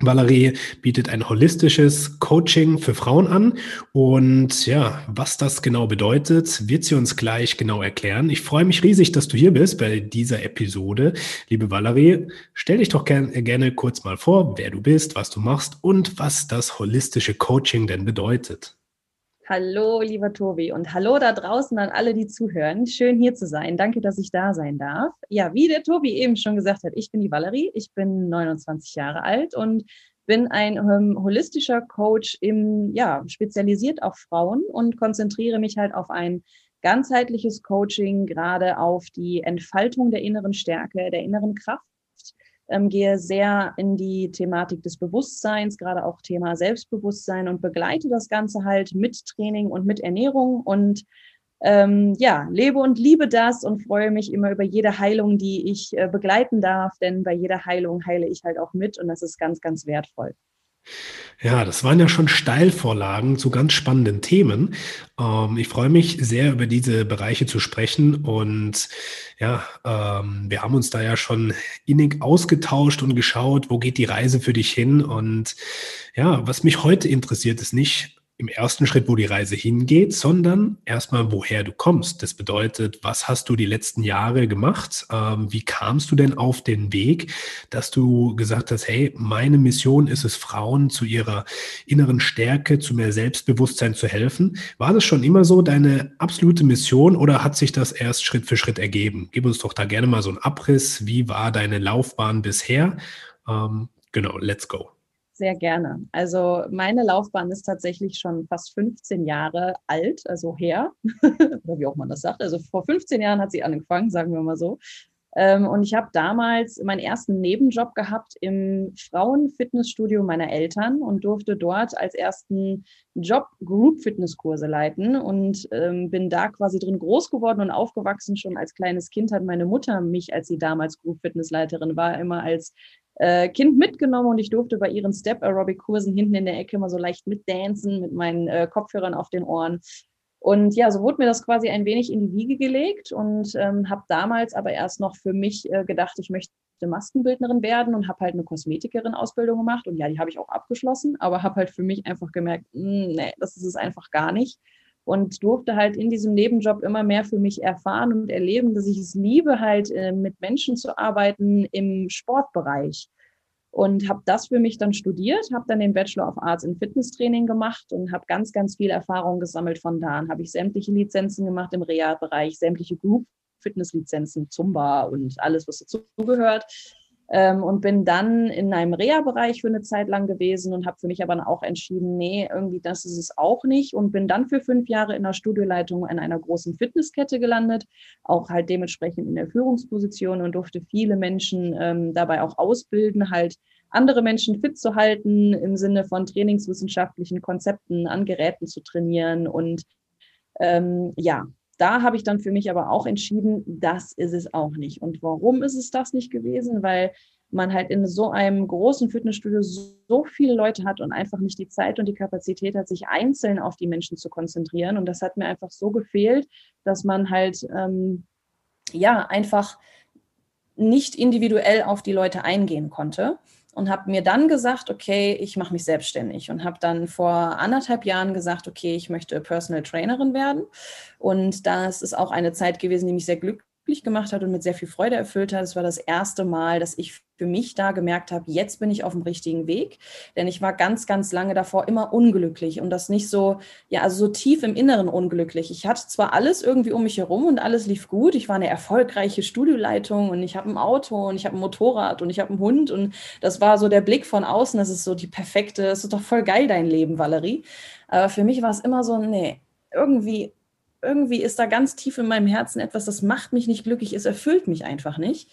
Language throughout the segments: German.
Valerie bietet ein holistisches Coaching für Frauen an und ja, was das genau bedeutet, wird sie uns gleich genau erklären. Ich freue mich riesig, dass du hier bist bei dieser Episode. Liebe Valerie, stell dich doch gerne, gerne kurz mal vor, wer du bist, was du machst und was das holistische Coaching denn bedeutet. Hallo, lieber Tobi und hallo da draußen an alle, die zuhören. Schön hier zu sein. Danke, dass ich da sein darf. Ja, wie der Tobi eben schon gesagt hat, ich bin die Valerie, ich bin 29 Jahre alt und bin ein ähm, holistischer Coach im, ja, spezialisiert auf Frauen und konzentriere mich halt auf ein ganzheitliches Coaching, gerade auf die Entfaltung der inneren Stärke, der inneren Kraft ähm, gehe sehr in die Thematik des Bewusstseins, gerade auch Thema Selbstbewusstsein und begleite das Ganze halt mit Training und mit Ernährung und ähm, ja, lebe und liebe das und freue mich immer über jede Heilung, die ich äh, begleiten darf, denn bei jeder Heilung heile ich halt auch mit und das ist ganz, ganz wertvoll. Ja, das waren ja schon Steilvorlagen zu ganz spannenden Themen. Ähm, ich freue mich sehr, über diese Bereiche zu sprechen. Und ja, ähm, wir haben uns da ja schon innig ausgetauscht und geschaut, wo geht die Reise für dich hin. Und ja, was mich heute interessiert, ist nicht, im ersten Schritt, wo die Reise hingeht, sondern erstmal, woher du kommst. Das bedeutet, was hast du die letzten Jahre gemacht? Ähm, wie kamst du denn auf den Weg, dass du gesagt hast, hey, meine Mission ist es, Frauen zu ihrer inneren Stärke, zu mehr Selbstbewusstsein zu helfen? War das schon immer so deine absolute Mission oder hat sich das erst Schritt für Schritt ergeben? Gib uns doch da gerne mal so einen Abriss. Wie war deine Laufbahn bisher? Ähm, genau, let's go. Sehr gerne. Also meine Laufbahn ist tatsächlich schon fast 15 Jahre alt, also her, oder wie auch man das sagt. Also vor 15 Jahren hat sie angefangen, sagen wir mal so. Ähm, und ich habe damals meinen ersten Nebenjob gehabt im Frauenfitnessstudio meiner Eltern und durfte dort als ersten Job Group-Fitnesskurse leiten und ähm, bin da quasi drin groß geworden und aufgewachsen. Schon als kleines Kind hat meine Mutter mich, als sie damals Group-Fitnessleiterin war, immer als äh, Kind mitgenommen und ich durfte bei ihren Step-Aerobic-Kursen hinten in der Ecke immer so leicht mitdancen mit meinen äh, Kopfhörern auf den Ohren. Und ja, so wurde mir das quasi ein wenig in die Wiege gelegt und ähm, habe damals aber erst noch für mich äh, gedacht, ich möchte Maskenbildnerin werden und habe halt eine Kosmetikerin-Ausbildung gemacht. Und ja, die habe ich auch abgeschlossen, aber habe halt für mich einfach gemerkt, mh, hm, nee, das ist es einfach gar nicht und durfte halt in diesem Nebenjob immer mehr für mich erfahren und erleben, dass ich es liebe, halt äh, mit Menschen zu arbeiten im Sportbereich. Und habe das für mich dann studiert, habe dann den Bachelor of Arts in Fitnesstraining gemacht und habe ganz, ganz viel Erfahrung gesammelt von da an. Habe ich sämtliche Lizenzen gemacht im Reha-Bereich, sämtliche Group-Fitness-Lizenzen, Zumba und alles, was dazugehört ähm, und bin dann in einem Reha-Bereich für eine Zeit lang gewesen und habe für mich aber auch entschieden, nee, irgendwie das ist es auch nicht. Und bin dann für fünf Jahre in der Studioleitung in einer großen Fitnesskette gelandet, auch halt dementsprechend in der Führungsposition und durfte viele Menschen ähm, dabei auch ausbilden, halt andere Menschen fit zu halten im Sinne von trainingswissenschaftlichen Konzepten an Geräten zu trainieren und ähm, ja, da habe ich dann für mich aber auch entschieden, das ist es auch nicht. Und warum ist es das nicht gewesen? Weil man halt in so einem großen Fitnessstudio so viele Leute hat und einfach nicht die Zeit und die Kapazität hat, sich einzeln auf die Menschen zu konzentrieren. Und das hat mir einfach so gefehlt, dass man halt ähm, ja einfach nicht individuell auf die Leute eingehen konnte und habe mir dann gesagt, okay, ich mache mich selbstständig und habe dann vor anderthalb Jahren gesagt, okay, ich möchte Personal Trainerin werden. Und das ist auch eine Zeit gewesen, die mich sehr glücklich gemacht hat und mit sehr viel Freude erfüllt hat. Es war das erste Mal, dass ich für mich da gemerkt habe, jetzt bin ich auf dem richtigen Weg. Denn ich war ganz, ganz lange davor immer unglücklich und das nicht so, ja, also so tief im Inneren unglücklich. Ich hatte zwar alles irgendwie um mich herum und alles lief gut. Ich war eine erfolgreiche Studioleitung und ich habe ein Auto und ich habe ein Motorrad und ich habe einen Hund und das war so der Blick von außen. Das ist so die perfekte, es ist doch voll geil dein Leben, Valerie. Aber für mich war es immer so, nee, irgendwie irgendwie ist da ganz tief in meinem Herzen etwas, das macht mich nicht glücklich, es erfüllt mich einfach nicht.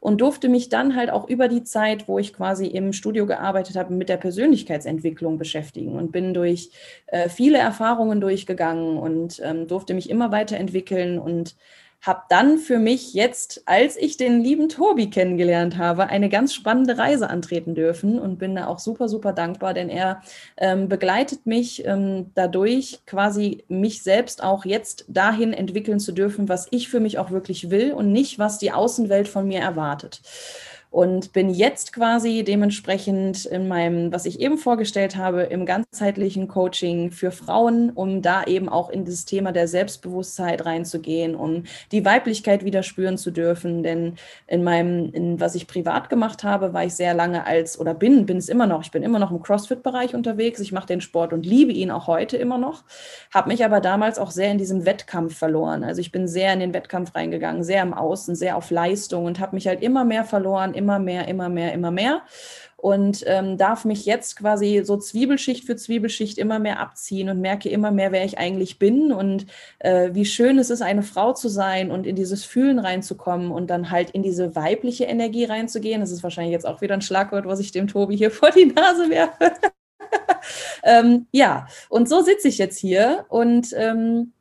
Und durfte mich dann halt auch über die Zeit, wo ich quasi im Studio gearbeitet habe, mit der Persönlichkeitsentwicklung beschäftigen und bin durch äh, viele Erfahrungen durchgegangen und ähm, durfte mich immer weiterentwickeln und habe dann für mich jetzt, als ich den lieben Tobi kennengelernt habe, eine ganz spannende Reise antreten dürfen und bin da auch super, super dankbar, denn er ähm, begleitet mich ähm, dadurch, quasi mich selbst auch jetzt dahin entwickeln zu dürfen, was ich für mich auch wirklich will und nicht, was die Außenwelt von mir erwartet und bin jetzt quasi dementsprechend in meinem, was ich eben vorgestellt habe, im ganzheitlichen Coaching für Frauen, um da eben auch in das Thema der Selbstbewusstheit reinzugehen, um die Weiblichkeit wieder spüren zu dürfen. Denn in meinem, in was ich privat gemacht habe, war ich sehr lange als oder bin, bin es immer noch. Ich bin immer noch im CrossFit-Bereich unterwegs. Ich mache den Sport und liebe ihn auch heute immer noch. Habe mich aber damals auch sehr in diesem Wettkampf verloren. Also ich bin sehr in den Wettkampf reingegangen, sehr im Außen, sehr auf Leistung und habe mich halt immer mehr verloren, immer mehr, immer mehr, immer mehr und ähm, darf mich jetzt quasi so Zwiebelschicht für Zwiebelschicht immer mehr abziehen und merke immer mehr, wer ich eigentlich bin und äh, wie schön es ist, eine Frau zu sein und in dieses Fühlen reinzukommen und dann halt in diese weibliche Energie reinzugehen. Das ist wahrscheinlich jetzt auch wieder ein Schlagwort, was ich dem Tobi hier vor die Nase werfe. ähm, ja, und so sitze ich jetzt hier und ähm,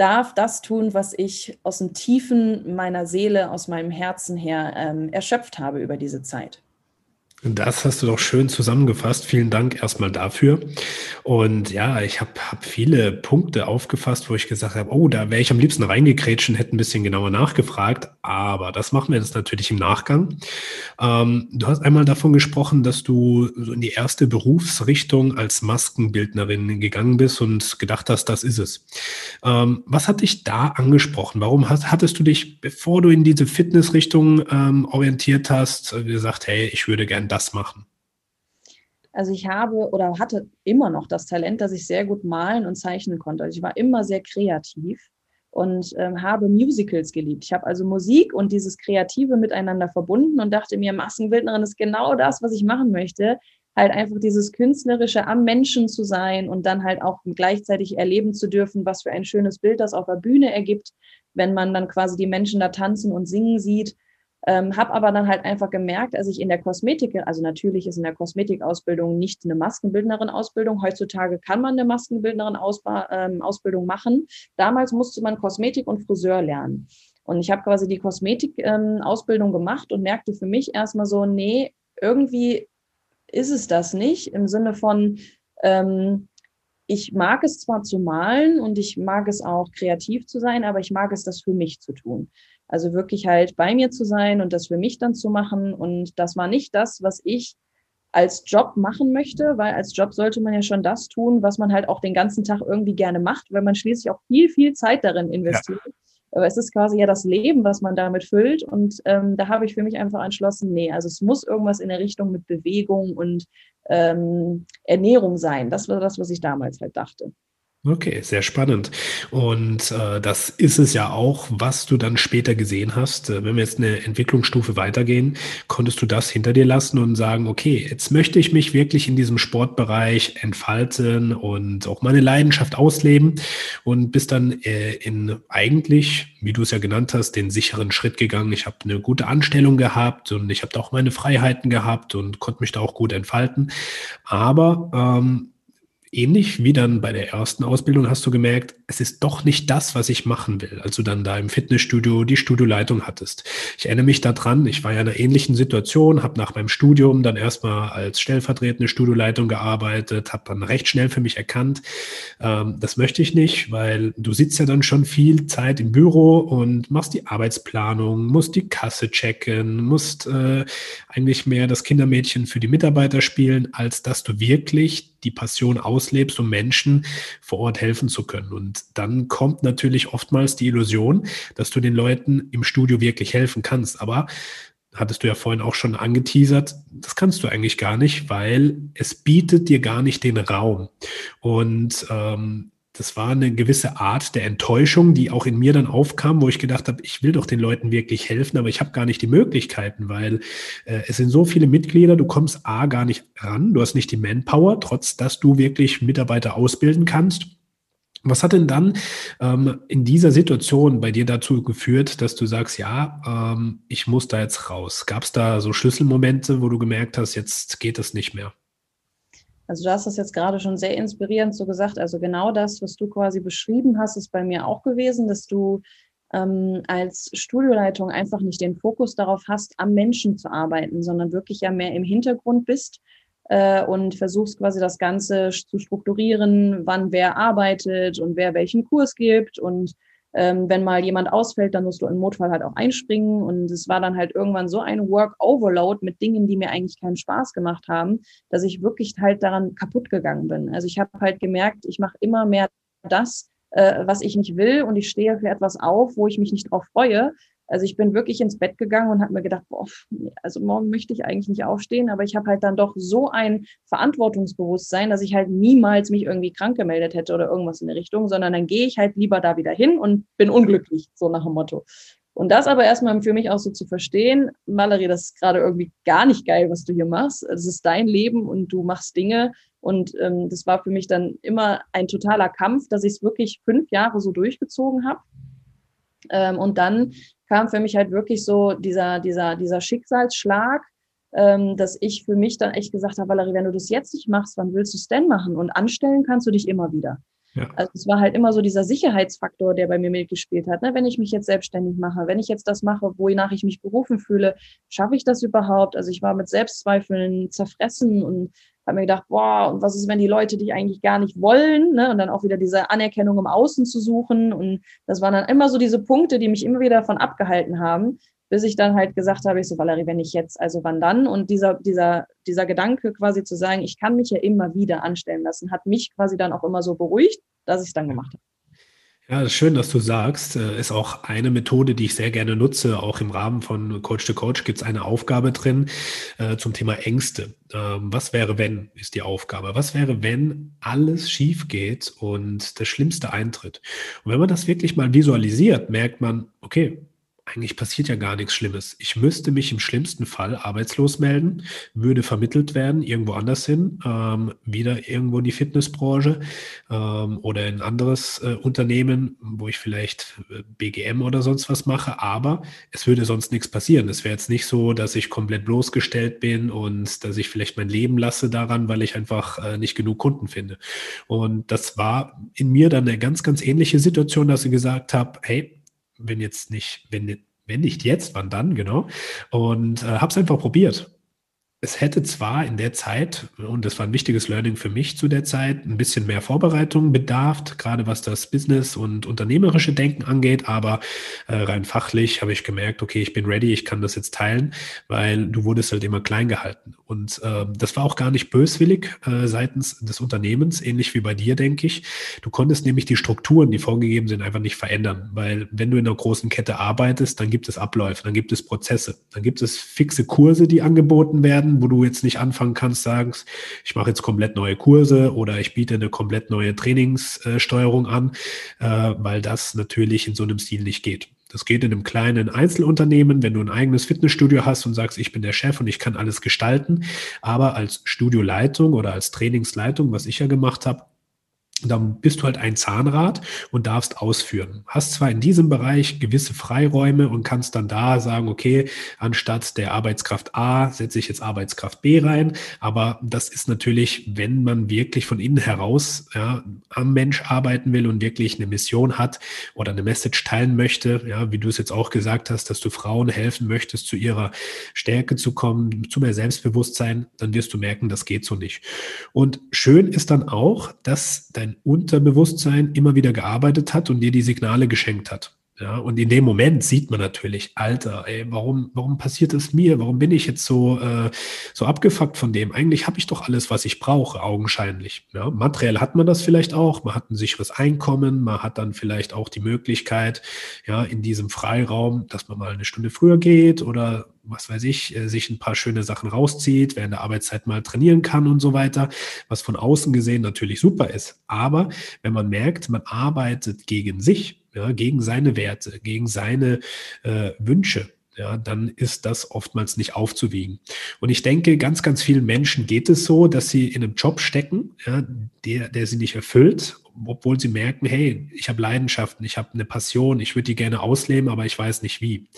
darf das tun, was ich aus dem Tiefen meiner Seele, aus meinem Herzen her ähm, erschöpft habe über diese Zeit. Das hast du doch schön zusammengefasst. Vielen Dank erstmal dafür. Und ja, ich habe hab viele Punkte aufgefasst, wo ich gesagt habe, oh, da wäre ich am liebsten reingekrätscht und hätte ein bisschen genauer nachgefragt. Aber das machen wir jetzt natürlich im Nachgang. Ähm, du hast einmal davon gesprochen, dass du so in die erste Berufsrichtung als Maskenbildnerin gegangen bist und gedacht hast, das ist es. Ähm, was hat dich da angesprochen? Warum hast, hattest du dich, bevor du in diese Fitnessrichtung ähm, orientiert hast, gesagt, hey, ich würde gerne das machen? Also ich habe oder hatte immer noch das Talent, dass ich sehr gut malen und zeichnen konnte. Also ich war immer sehr kreativ und ähm, habe Musicals geliebt. Ich habe also Musik und dieses Kreative miteinander verbunden und dachte mir, Maskenbildnerin ist genau das, was ich machen möchte. Halt einfach dieses Künstlerische am Menschen zu sein und dann halt auch gleichzeitig erleben zu dürfen, was für ein schönes Bild das auf der Bühne ergibt, wenn man dann quasi die Menschen da tanzen und singen sieht. Ähm, habe aber dann halt einfach gemerkt, als ich in der Kosmetik, also natürlich ist in der Kosmetikausbildung nicht eine Maskenbildnerin-Ausbildung. Heutzutage kann man eine Maskenbildnerin-Ausbildung ähm, machen. Damals musste man Kosmetik und Friseur lernen. Und ich habe quasi die Kosmetik-Ausbildung ähm, gemacht und merkte für mich erstmal so, nee, irgendwie ist es das nicht im Sinne von, ähm, ich mag es zwar zu malen und ich mag es auch kreativ zu sein, aber ich mag es, das für mich zu tun. Also wirklich halt bei mir zu sein und das für mich dann zu machen. Und das war nicht das, was ich als Job machen möchte, weil als Job sollte man ja schon das tun, was man halt auch den ganzen Tag irgendwie gerne macht, weil man schließlich auch viel, viel Zeit darin investiert. Ja. Aber es ist quasi ja das Leben, was man damit füllt. Und ähm, da habe ich für mich einfach entschlossen, nee, also es muss irgendwas in der Richtung mit Bewegung und ähm, Ernährung sein. Das war das, was ich damals halt dachte. Okay, sehr spannend. Und äh, das ist es ja auch, was du dann später gesehen hast. Äh, wenn wir jetzt eine Entwicklungsstufe weitergehen, konntest du das hinter dir lassen und sagen, okay, jetzt möchte ich mich wirklich in diesem Sportbereich entfalten und auch meine Leidenschaft ausleben und bist dann äh, in eigentlich, wie du es ja genannt hast, den sicheren Schritt gegangen. Ich habe eine gute Anstellung gehabt und ich habe da auch meine Freiheiten gehabt und konnte mich da auch gut entfalten. Aber ähm, ähnlich wie dann bei der ersten Ausbildung hast du gemerkt, es ist doch nicht das, was ich machen will. Also dann da im Fitnessstudio die Studioleitung hattest. Ich erinnere mich daran, ich war ja in einer ähnlichen Situation, habe nach meinem Studium dann erstmal als stellvertretende Studioleitung gearbeitet, habe dann recht schnell für mich erkannt, ähm, das möchte ich nicht, weil du sitzt ja dann schon viel Zeit im Büro und machst die Arbeitsplanung, musst die Kasse checken, musst äh, eigentlich mehr das Kindermädchen für die Mitarbeiter spielen, als dass du wirklich die Passion auslebst, um Menschen vor Ort helfen zu können. Und dann kommt natürlich oftmals die Illusion, dass du den Leuten im Studio wirklich helfen kannst. Aber hattest du ja vorhin auch schon angeteasert, das kannst du eigentlich gar nicht, weil es bietet dir gar nicht den Raum. Und ähm, das war eine gewisse Art der Enttäuschung, die auch in mir dann aufkam, wo ich gedacht habe, ich will doch den Leuten wirklich helfen, aber ich habe gar nicht die Möglichkeiten, weil äh, es sind so viele Mitglieder, du kommst A gar nicht ran, du hast nicht die Manpower, trotz dass du wirklich Mitarbeiter ausbilden kannst. Was hat denn dann ähm, in dieser Situation bei dir dazu geführt, dass du sagst, ja, ähm, ich muss da jetzt raus? Gab es da so Schlüsselmomente, wo du gemerkt hast, jetzt geht es nicht mehr? Also du hast das jetzt gerade schon sehr inspirierend so gesagt. Also genau das, was du quasi beschrieben hast, ist bei mir auch gewesen, dass du ähm, als Studioleitung einfach nicht den Fokus darauf hast, am Menschen zu arbeiten, sondern wirklich ja mehr im Hintergrund bist äh, und versuchst quasi das Ganze zu strukturieren, wann wer arbeitet und wer welchen Kurs gibt und ähm, wenn mal jemand ausfällt, dann musst du im Notfall halt auch einspringen. Und es war dann halt irgendwann so ein Work-Overload mit Dingen, die mir eigentlich keinen Spaß gemacht haben, dass ich wirklich halt daran kaputt gegangen bin. Also ich habe halt gemerkt, ich mache immer mehr das, äh, was ich nicht will und ich stehe für etwas auf, wo ich mich nicht drauf freue. Also ich bin wirklich ins Bett gegangen und habe mir gedacht, boah, also morgen möchte ich eigentlich nicht aufstehen, aber ich habe halt dann doch so ein Verantwortungsbewusstsein, dass ich halt niemals mich irgendwie krank gemeldet hätte oder irgendwas in der Richtung, sondern dann gehe ich halt lieber da wieder hin und bin unglücklich, so nach dem Motto. Und das aber erstmal für mich auch so zu verstehen, Valerie, das ist gerade irgendwie gar nicht geil, was du hier machst. Es ist dein Leben und du machst Dinge. Und ähm, das war für mich dann immer ein totaler Kampf, dass ich es wirklich fünf Jahre so durchgezogen habe. Ähm, und dann kam für mich halt wirklich so dieser, dieser, dieser Schicksalsschlag, ähm, dass ich für mich dann echt gesagt habe, Valerie, wenn du das jetzt nicht machst, wann willst du es denn machen? Und anstellen kannst du dich immer wieder. Ja. Also es war halt immer so dieser Sicherheitsfaktor, der bei mir mitgespielt hat. Ne? Wenn ich mich jetzt selbstständig mache, wenn ich jetzt das mache, wonach ich mich berufen fühle, schaffe ich das überhaupt? Also ich war mit Selbstzweifeln zerfressen und habe mir gedacht, boah, und was ist, wenn die Leute dich eigentlich gar nicht wollen? Ne? Und dann auch wieder diese Anerkennung im Außen zu suchen. Und das waren dann immer so diese Punkte, die mich immer wieder davon abgehalten haben, bis ich dann halt gesagt habe, ich so, Valerie, wenn ich jetzt, also wann dann? Und dieser, dieser, dieser Gedanke quasi zu sagen, ich kann mich ja immer wieder anstellen lassen, hat mich quasi dann auch immer so beruhigt, dass ich es dann gemacht habe. Ja, ist schön, dass du sagst. Äh, ist auch eine Methode, die ich sehr gerne nutze. Auch im Rahmen von Coach to Coach gibt es eine Aufgabe drin äh, zum Thema Ängste. Ähm, was wäre, wenn, ist die Aufgabe. Was wäre, wenn alles schief geht und das Schlimmste eintritt? Und wenn man das wirklich mal visualisiert, merkt man, okay, eigentlich passiert ja gar nichts Schlimmes. Ich müsste mich im schlimmsten Fall arbeitslos melden, würde vermittelt werden, irgendwo anders hin, ähm, wieder irgendwo in die Fitnessbranche ähm, oder in ein anderes äh, Unternehmen, wo ich vielleicht äh, BGM oder sonst was mache, aber es würde sonst nichts passieren. Es wäre jetzt nicht so, dass ich komplett bloßgestellt bin und dass ich vielleicht mein Leben lasse daran, weil ich einfach äh, nicht genug Kunden finde. Und das war in mir dann eine ganz, ganz ähnliche Situation, dass ich gesagt habe, hey, wenn jetzt nicht, wenn, wenn nicht jetzt, wann dann, genau. Und äh, habe es einfach probiert es hätte zwar in der Zeit, und das war ein wichtiges Learning für mich zu der Zeit, ein bisschen mehr Vorbereitung bedarf, gerade was das Business und unternehmerische Denken angeht, aber äh, rein fachlich habe ich gemerkt, okay, ich bin ready, ich kann das jetzt teilen, weil du wurdest halt immer klein gehalten. Und äh, das war auch gar nicht böswillig äh, seitens des Unternehmens, ähnlich wie bei dir, denke ich. Du konntest nämlich die Strukturen, die vorgegeben sind, einfach nicht verändern, weil wenn du in einer großen Kette arbeitest, dann gibt es Abläufe, dann gibt es Prozesse, dann gibt es fixe Kurse, die angeboten werden werden, wo du jetzt nicht anfangen kannst, sagst, ich mache jetzt komplett neue Kurse oder ich biete eine komplett neue Trainingssteuerung an, äh, weil das natürlich in so einem Stil nicht geht. Das geht in einem kleinen Einzelunternehmen, wenn du ein eigenes Fitnessstudio hast und sagst, ich bin der Chef und ich kann alles gestalten. Aber als Studioleitung oder als Trainingsleitung, was ich ja gemacht habe, dann bist du halt ein Zahnrad und darfst ausführen. Hast zwar in diesem Bereich gewisse Freiräume und kannst dann da sagen, okay, anstatt der Arbeitskraft A setze ich jetzt Arbeitskraft B rein, aber das ist natürlich, wenn man wirklich von innen heraus ja, am Mensch arbeiten will und wirklich eine Mission hat oder eine Message teilen möchte, ja, wie du es jetzt auch gesagt hast, dass du Frauen helfen möchtest, zu ihrer Stärke zu kommen, zu mehr Selbstbewusstsein, dann wirst du merken, das geht so nicht. Und schön ist dann auch, dass dein dein Unterbewusstsein immer wieder gearbeitet hat und dir die Signale geschenkt hat. Ja, und in dem Moment sieht man natürlich, Alter, ey, warum, warum passiert es mir? Warum bin ich jetzt so, äh, so abgefuckt von dem? Eigentlich habe ich doch alles, was ich brauche, augenscheinlich. Ja, materiell hat man das vielleicht auch. Man hat ein sicheres Einkommen. Man hat dann vielleicht auch die Möglichkeit, ja, in diesem Freiraum, dass man mal eine Stunde früher geht oder was weiß ich, äh, sich ein paar schöne Sachen rauszieht, während der Arbeitszeit mal trainieren kann und so weiter, was von außen gesehen natürlich super ist. Aber wenn man merkt, man arbeitet gegen sich, ja, gegen seine Werte, gegen seine äh, Wünsche, ja, dann ist das oftmals nicht aufzuwiegen. Und ich denke, ganz, ganz vielen Menschen geht es so, dass sie in einem Job stecken, ja, der, der sie nicht erfüllt, obwohl sie merken, hey, ich habe Leidenschaften, ich habe eine Passion, ich würde die gerne ausleben, aber ich weiß nicht wie.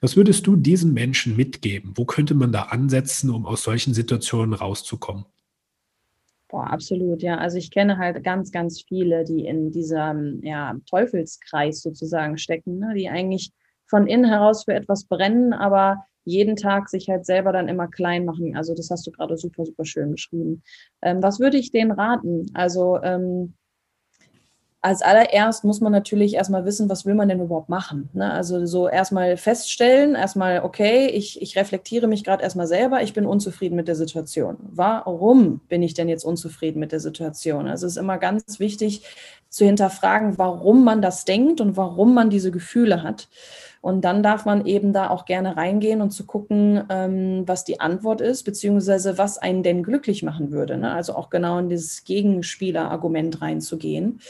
Was würdest du diesen Menschen mitgeben? Wo könnte man da ansetzen, um aus solchen Situationen rauszukommen? Boah, absolut, ja. Also ich kenne halt ganz, ganz viele, die in diesem ja, Teufelskreis sozusagen stecken, ne? die eigentlich von innen heraus für etwas brennen, aber jeden Tag sich halt selber dann immer klein machen. Also das hast du gerade super, super schön beschrieben. Ähm, was würde ich denen raten? Also ähm, als allererst muss man natürlich erstmal wissen, was will man denn überhaupt machen. Ne? Also so erstmal feststellen, erstmal, okay, ich, ich reflektiere mich gerade erstmal selber, ich bin unzufrieden mit der Situation. Warum bin ich denn jetzt unzufrieden mit der Situation? Also es ist immer ganz wichtig zu hinterfragen, warum man das denkt und warum man diese Gefühle hat. Und dann darf man eben da auch gerne reingehen und zu gucken, ähm, was die Antwort ist, beziehungsweise was einen denn glücklich machen würde. Ne? Also auch genau in dieses Gegenspielerargument reinzugehen.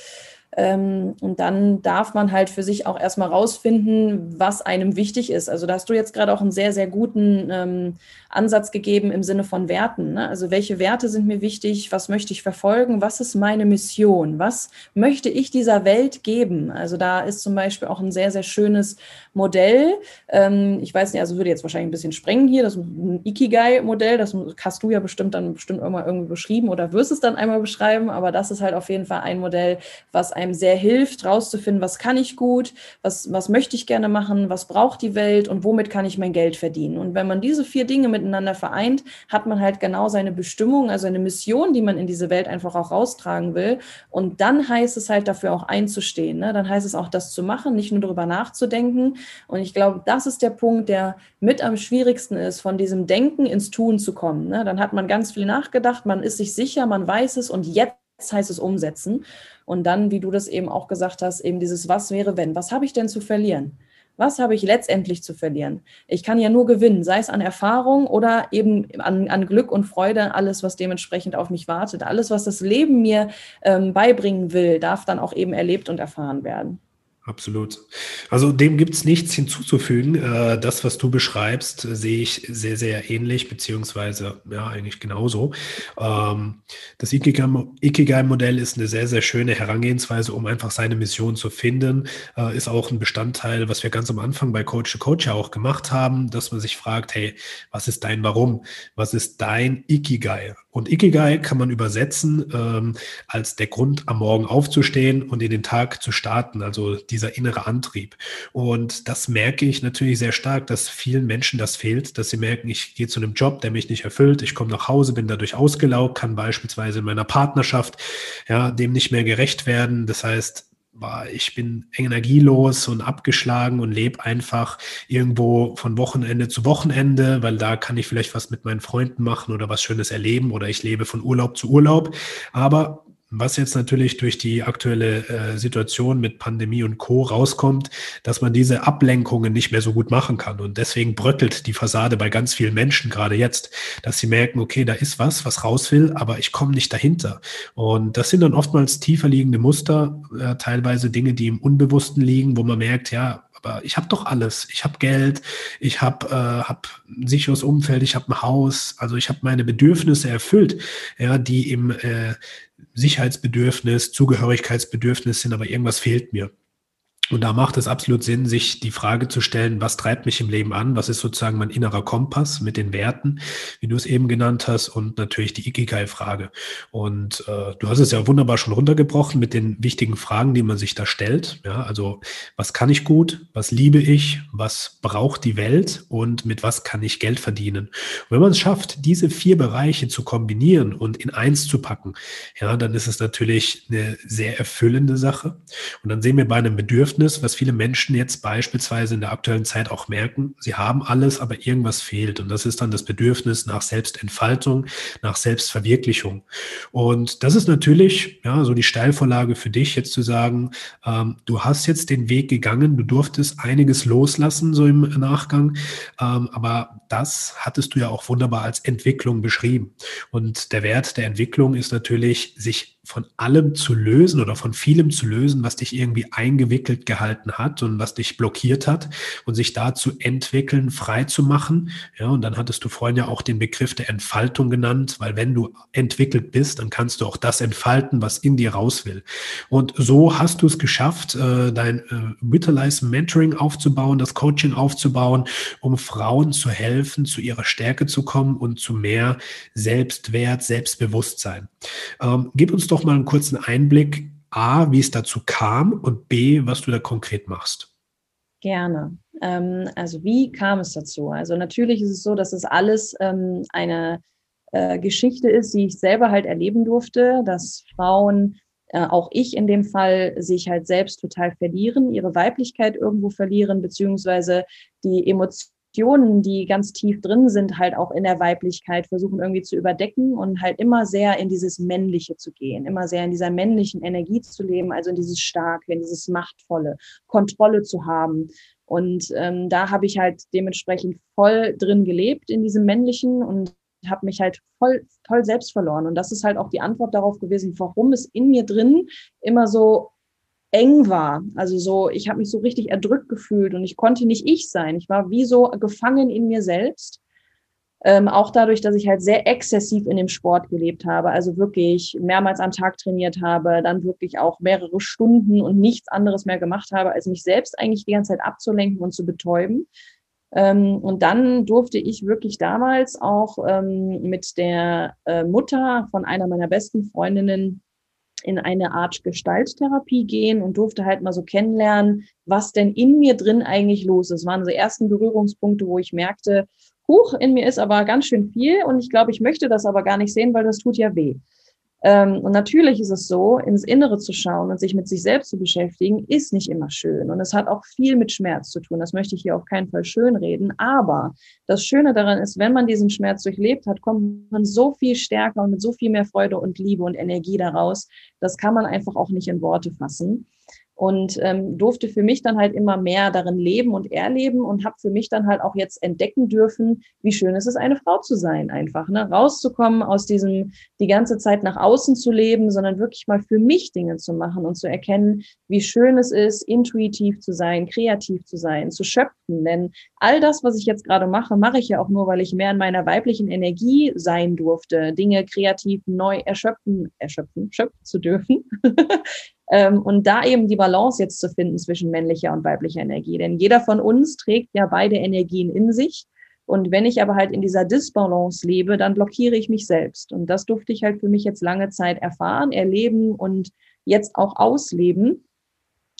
Ähm, und dann darf man halt für sich auch erstmal rausfinden, was einem wichtig ist. Also da hast du jetzt gerade auch einen sehr, sehr guten ähm, Ansatz gegeben im Sinne von Werten. Ne? Also welche Werte sind mir wichtig? Was möchte ich verfolgen? Was ist meine Mission? Was möchte ich dieser Welt geben? Also da ist zum Beispiel auch ein sehr, sehr schönes Modell. Ähm, ich weiß nicht, also würde jetzt wahrscheinlich ein bisschen sprengen hier. Das ist ein Ikigai-Modell. Das hast du ja bestimmt dann bestimmt irgendwann irgendwie beschrieben oder wirst es dann einmal beschreiben. Aber das ist halt auf jeden Fall ein Modell, was einem sehr hilft, rauszufinden, was kann ich gut, was, was möchte ich gerne machen, was braucht die Welt und womit kann ich mein Geld verdienen. Und wenn man diese vier Dinge mit miteinander vereint, hat man halt genau seine Bestimmung, also eine Mission, die man in diese Welt einfach auch raustragen will. Und dann heißt es halt dafür auch einzustehen. Ne? Dann heißt es auch, das zu machen, nicht nur darüber nachzudenken. Und ich glaube, das ist der Punkt, der mit am schwierigsten ist, von diesem Denken ins Tun zu kommen. Ne? Dann hat man ganz viel nachgedacht, man ist sich sicher, man weiß es und jetzt heißt es umsetzen. Und dann, wie du das eben auch gesagt hast, eben dieses Was wäre, wenn? Was habe ich denn zu verlieren? Was habe ich letztendlich zu verlieren? Ich kann ja nur gewinnen, sei es an Erfahrung oder eben an, an Glück und Freude, alles, was dementsprechend auf mich wartet. Alles, was das Leben mir ähm, beibringen will, darf dann auch eben erlebt und erfahren werden. Absolut. Also dem gibt es nichts hinzuzufügen. Äh, das, was du beschreibst, sehe ich sehr, sehr ähnlich, beziehungsweise ja, eigentlich genauso. Ähm, das Ikigai-Modell ist eine sehr, sehr schöne Herangehensweise, um einfach seine Mission zu finden. Äh, ist auch ein Bestandteil, was wir ganz am Anfang bei Coach to Coach ja auch gemacht haben, dass man sich fragt, hey, was ist dein Warum? Was ist dein Ikigai? Und Ikigai kann man übersetzen ähm, als der Grund, am Morgen aufzustehen und in den Tag zu starten, also dieser innere Antrieb. Und das merke ich natürlich sehr stark, dass vielen Menschen das fehlt, dass sie merken, ich gehe zu einem Job, der mich nicht erfüllt, ich komme nach Hause, bin dadurch ausgelaugt, kann beispielsweise in meiner Partnerschaft ja, dem nicht mehr gerecht werden. Das heißt, ich bin energielos und abgeschlagen und lebe einfach irgendwo von Wochenende zu Wochenende, weil da kann ich vielleicht was mit meinen Freunden machen oder was Schönes erleben oder ich lebe von Urlaub zu Urlaub. Aber was jetzt natürlich durch die aktuelle äh, Situation mit Pandemie und Co. rauskommt, dass man diese Ablenkungen nicht mehr so gut machen kann. Und deswegen bröckelt die Fassade bei ganz vielen Menschen gerade jetzt, dass sie merken, okay, da ist was, was raus will, aber ich komme nicht dahinter. Und das sind dann oftmals tiefer liegende Muster, äh, teilweise Dinge, die im Unbewussten liegen, wo man merkt, ja, aber ich habe doch alles. Ich habe Geld, ich habe äh, hab ein sicheres Umfeld, ich habe ein Haus, also ich habe meine Bedürfnisse erfüllt, ja, die im äh, Sicherheitsbedürfnis, Zugehörigkeitsbedürfnis sind, aber irgendwas fehlt mir. Und da macht es absolut Sinn, sich die Frage zu stellen, was treibt mich im Leben an? Was ist sozusagen mein innerer Kompass mit den Werten, wie du es eben genannt hast, und natürlich die Ikigai-Frage. Und äh, du hast es ja wunderbar schon runtergebrochen mit den wichtigen Fragen, die man sich da stellt. Ja, also was kann ich gut? Was liebe ich? Was braucht die Welt? Und mit was kann ich Geld verdienen? Und wenn man es schafft, diese vier Bereiche zu kombinieren und in eins zu packen, ja, dann ist es natürlich eine sehr erfüllende Sache. Und dann sehen wir bei einem Bedürfnis, Bedürfnis, was viele Menschen jetzt beispielsweise in der aktuellen Zeit auch merken. Sie haben alles, aber irgendwas fehlt. Und das ist dann das Bedürfnis nach Selbstentfaltung, nach Selbstverwirklichung. Und das ist natürlich ja so die Steilvorlage für dich, jetzt zu sagen, ähm, du hast jetzt den Weg gegangen, du durftest einiges loslassen, so im Nachgang. Ähm, aber das hattest du ja auch wunderbar als Entwicklung beschrieben. Und der Wert der Entwicklung ist natürlich, sich von allem zu lösen oder von vielem zu lösen, was dich irgendwie eingewickelt gehalten hat und was dich blockiert hat und sich da zu entwickeln, frei zu machen. Ja, und dann hattest du vorhin ja auch den Begriff der Entfaltung genannt, weil wenn du entwickelt bist, dann kannst du auch das entfalten, was in dir raus will. Und so hast du es geschafft, äh, dein äh, Vitalize Mentoring aufzubauen, das Coaching aufzubauen, um Frauen zu helfen, zu ihrer Stärke zu kommen und zu mehr Selbstwert, Selbstbewusstsein. Ähm, gib uns doch mal einen kurzen Einblick, A, wie es dazu kam und B, was du da konkret machst. Gerne. Ähm, also wie kam es dazu? Also natürlich ist es so, dass es alles ähm, eine äh, Geschichte ist, die ich selber halt erleben durfte, dass Frauen, äh, auch ich in dem Fall, sich halt selbst total verlieren, ihre Weiblichkeit irgendwo verlieren, beziehungsweise die Emotionen Emotionen, die ganz tief drin sind, halt auch in der Weiblichkeit versuchen irgendwie zu überdecken und halt immer sehr in dieses Männliche zu gehen, immer sehr in dieser männlichen Energie zu leben, also in dieses Starke, in dieses Machtvolle, Kontrolle zu haben. Und ähm, da habe ich halt dementsprechend voll drin gelebt in diesem Männlichen und habe mich halt voll, voll selbst verloren. Und das ist halt auch die Antwort darauf gewesen, warum es in mir drin immer so eng war. Also so, ich habe mich so richtig erdrückt gefühlt und ich konnte nicht ich sein. Ich war wie so gefangen in mir selbst. Ähm, auch dadurch, dass ich halt sehr exzessiv in dem Sport gelebt habe, also wirklich mehrmals am Tag trainiert habe, dann wirklich auch mehrere Stunden und nichts anderes mehr gemacht habe, als mich selbst eigentlich die ganze Zeit abzulenken und zu betäuben. Ähm, und dann durfte ich wirklich damals auch ähm, mit der äh, Mutter von einer meiner besten Freundinnen in eine Art Gestalttherapie gehen und durfte halt mal so kennenlernen, was denn in mir drin eigentlich los ist. Das waren so ersten Berührungspunkte, wo ich merkte, Huch, in mir ist aber ganz schön viel und ich glaube, ich möchte das aber gar nicht sehen, weil das tut ja weh. Ähm, und natürlich ist es so, ins Innere zu schauen und sich mit sich selbst zu beschäftigen, ist nicht immer schön. Und es hat auch viel mit Schmerz zu tun. Das möchte ich hier auf keinen Fall schönreden. Aber das Schöne daran ist, wenn man diesen Schmerz durchlebt hat, kommt man so viel stärker und mit so viel mehr Freude und Liebe und Energie daraus. Das kann man einfach auch nicht in Worte fassen und ähm, durfte für mich dann halt immer mehr darin leben und erleben und habe für mich dann halt auch jetzt entdecken dürfen, wie schön es ist, eine Frau zu sein, einfach ne? rauszukommen aus diesem die ganze Zeit nach außen zu leben, sondern wirklich mal für mich Dinge zu machen und zu erkennen, wie schön es ist, intuitiv zu sein, kreativ zu sein, zu schöpfen. Denn all das, was ich jetzt gerade mache, mache ich ja auch nur, weil ich mehr in meiner weiblichen Energie sein durfte, Dinge kreativ neu erschöpfen, erschöpfen, schöpfen zu dürfen. Ähm, und da eben die Balance jetzt zu finden zwischen männlicher und weiblicher Energie. Denn jeder von uns trägt ja beide Energien in sich. Und wenn ich aber halt in dieser Disbalance lebe, dann blockiere ich mich selbst. Und das durfte ich halt für mich jetzt lange Zeit erfahren, erleben und jetzt auch ausleben.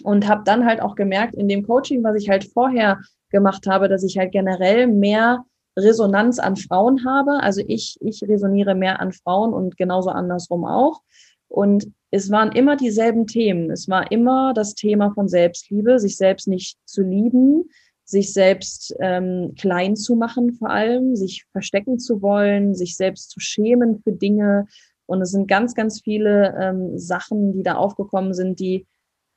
Und habe dann halt auch gemerkt in dem Coaching, was ich halt vorher gemacht habe, dass ich halt generell mehr Resonanz an Frauen habe. Also ich, ich resoniere mehr an Frauen und genauso andersrum auch. Und es waren immer dieselben Themen. Es war immer das Thema von Selbstliebe, sich selbst nicht zu lieben, sich selbst ähm, klein zu machen vor allem, sich verstecken zu wollen, sich selbst zu schämen für Dinge. Und es sind ganz, ganz viele ähm, Sachen, die da aufgekommen sind, die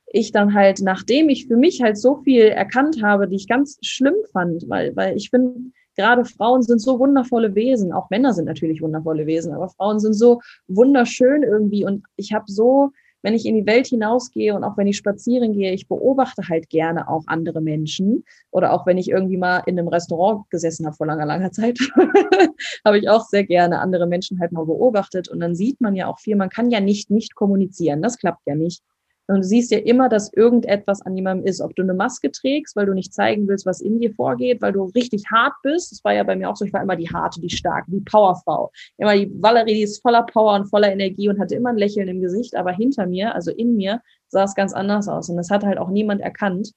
ich dann halt, nachdem ich für mich halt so viel erkannt habe, die ich ganz schlimm fand, weil, weil ich finde, gerade Frauen sind so wundervolle Wesen, auch Männer sind natürlich wundervolle Wesen, aber Frauen sind so wunderschön irgendwie. Und ich habe so, wenn ich in die Welt hinausgehe und auch wenn ich spazieren gehe, ich beobachte halt gerne auch andere Menschen. Oder auch wenn ich irgendwie mal in einem Restaurant gesessen habe vor langer, langer Zeit, habe ich auch sehr gerne andere Menschen halt mal beobachtet. Und dann sieht man ja auch viel, man kann ja nicht nicht kommunizieren, das klappt ja nicht. Und du siehst ja immer, dass irgendetwas an jemandem ist. Ob du eine Maske trägst, weil du nicht zeigen willst, was in dir vorgeht, weil du richtig hart bist. Das war ja bei mir auch so. Ich war immer die harte, die starke, die Powerfrau. Immer die Valerie, die ist voller Power und voller Energie und hatte immer ein Lächeln im Gesicht. Aber hinter mir, also in mir, sah es ganz anders aus. Und das hat halt auch niemand erkannt.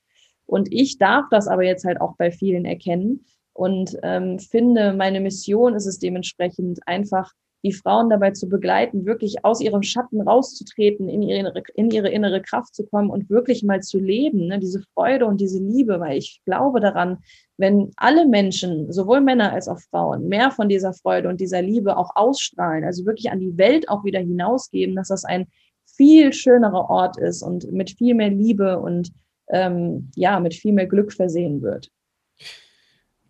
Und ich darf das aber jetzt halt auch bei vielen erkennen und ähm, finde, meine Mission ist es dementsprechend einfach, die Frauen dabei zu begleiten, wirklich aus ihrem Schatten rauszutreten, in ihre, in ihre innere Kraft zu kommen und wirklich mal zu leben, ne? diese Freude und diese Liebe, weil ich glaube daran, wenn alle Menschen, sowohl Männer als auch Frauen, mehr von dieser Freude und dieser Liebe auch ausstrahlen, also wirklich an die Welt auch wieder hinausgeben, dass das ein viel schönerer Ort ist und mit viel mehr Liebe und ähm, ja, mit viel mehr Glück versehen wird.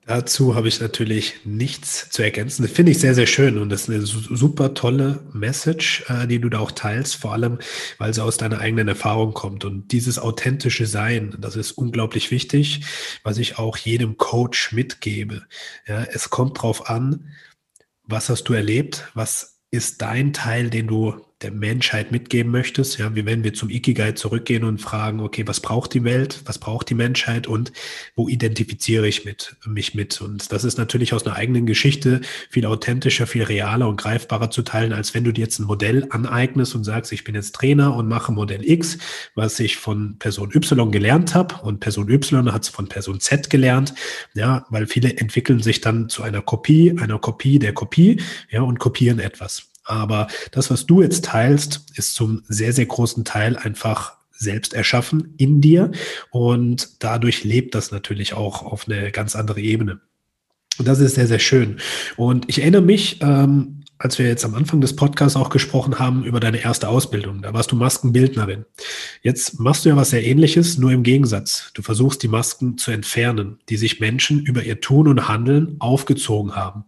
Dazu habe ich natürlich nichts zu ergänzen. Das finde ich sehr, sehr schön und das ist eine super tolle Message, äh, die du da auch teilst, vor allem, weil sie aus deiner eigenen Erfahrung kommt. Und dieses authentische Sein, das ist unglaublich wichtig, was ich auch jedem Coach mitgebe. Ja, es kommt drauf an, was hast du erlebt, was ist dein Teil, den du der Menschheit mitgeben möchtest. Ja, wie wenn wir zum Ikigai zurückgehen und fragen, okay, was braucht die Welt, was braucht die Menschheit und wo identifiziere ich mit, mich mit? Und das ist natürlich aus einer eigenen Geschichte viel authentischer, viel realer und greifbarer zu teilen, als wenn du dir jetzt ein Modell aneignest und sagst, ich bin jetzt Trainer und mache Modell X, was ich von Person Y gelernt habe und Person Y hat es von Person Z gelernt. Ja, weil viele entwickeln sich dann zu einer Kopie, einer Kopie der Kopie, ja, und kopieren etwas. Aber das, was du jetzt teilst, ist zum sehr, sehr großen Teil einfach selbst erschaffen in dir und dadurch lebt das natürlich auch auf eine ganz andere Ebene. Und das ist sehr, sehr schön. Und ich erinnere mich, ähm, als wir jetzt am Anfang des Podcasts auch gesprochen haben über deine erste Ausbildung. Da warst du Maskenbildnerin. Jetzt machst du ja was sehr ähnliches, nur im Gegensatz. Du versuchst die Masken zu entfernen, die sich Menschen über ihr Tun und Handeln aufgezogen haben.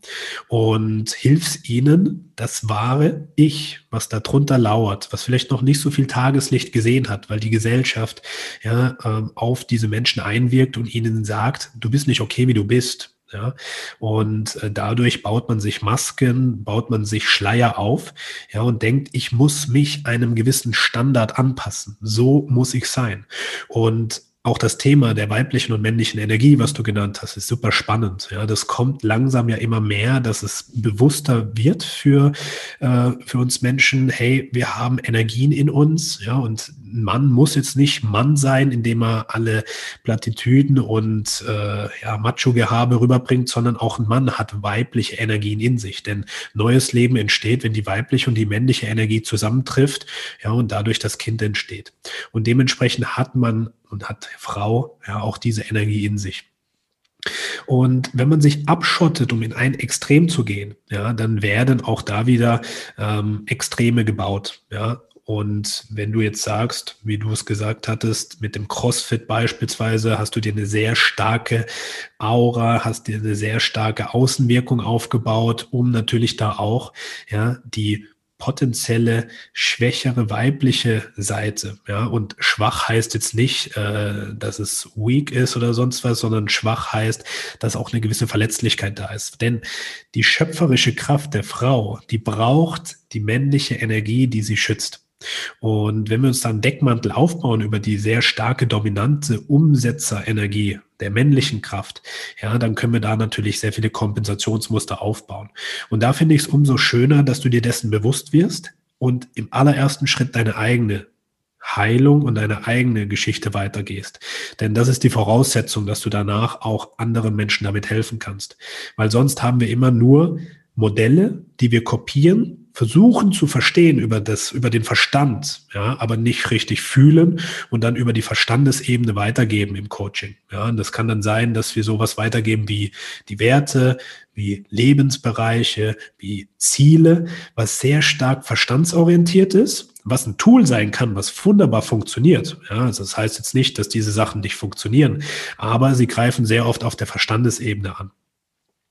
Und hilfst ihnen, das wahre Ich, was darunter lauert, was vielleicht noch nicht so viel Tageslicht gesehen hat, weil die Gesellschaft ja ähm, auf diese Menschen einwirkt und ihnen sagt, du bist nicht okay, wie du bist ja, und äh, dadurch baut man sich Masken, baut man sich Schleier auf, ja, und denkt, ich muss mich einem gewissen Standard anpassen. So muss ich sein. Und auch das Thema der weiblichen und männlichen Energie, was du genannt hast, ist super spannend. Ja, das kommt langsam ja immer mehr, dass es bewusster wird für, äh, für uns Menschen. Hey, wir haben Energien in uns, ja, und Mann muss jetzt nicht Mann sein, indem er alle Plattitüden und äh, ja, Macho-Gehabe rüberbringt, sondern auch ein Mann hat weibliche Energien in sich. Denn neues Leben entsteht, wenn die weibliche und die männliche Energie zusammentrifft, ja, und dadurch das Kind entsteht. Und dementsprechend hat man und hat Frau ja auch diese Energie in sich. Und wenn man sich abschottet, um in ein Extrem zu gehen, ja, dann werden auch da wieder ähm, Extreme gebaut. Ja. Und wenn du jetzt sagst, wie du es gesagt hattest, mit dem CrossFit beispielsweise, hast du dir eine sehr starke Aura, hast dir eine sehr starke Außenwirkung aufgebaut, um natürlich da auch ja die potenzielle schwächere weibliche Seite. Ja, und schwach heißt jetzt nicht, äh, dass es weak ist oder sonst was, sondern schwach heißt, dass auch eine gewisse Verletzlichkeit da ist. Denn die schöpferische Kraft der Frau, die braucht die männliche Energie, die sie schützt. Und wenn wir uns dann Deckmantel aufbauen über die sehr starke dominante Umsetzerenergie der männlichen Kraft, ja, dann können wir da natürlich sehr viele Kompensationsmuster aufbauen. Und da finde ich es umso schöner, dass du dir dessen bewusst wirst und im allerersten Schritt deine eigene Heilung und deine eigene Geschichte weitergehst. Denn das ist die Voraussetzung, dass du danach auch anderen Menschen damit helfen kannst. Weil sonst haben wir immer nur Modelle, die wir kopieren versuchen zu verstehen über das, über den Verstand, ja, aber nicht richtig fühlen und dann über die Verstandesebene weitergeben im Coaching. Ja, und das kann dann sein, dass wir sowas weitergeben wie die Werte, wie Lebensbereiche, wie Ziele, was sehr stark verstandsorientiert ist, was ein Tool sein kann, was wunderbar funktioniert. Ja, also das heißt jetzt nicht, dass diese Sachen nicht funktionieren, aber sie greifen sehr oft auf der Verstandesebene an.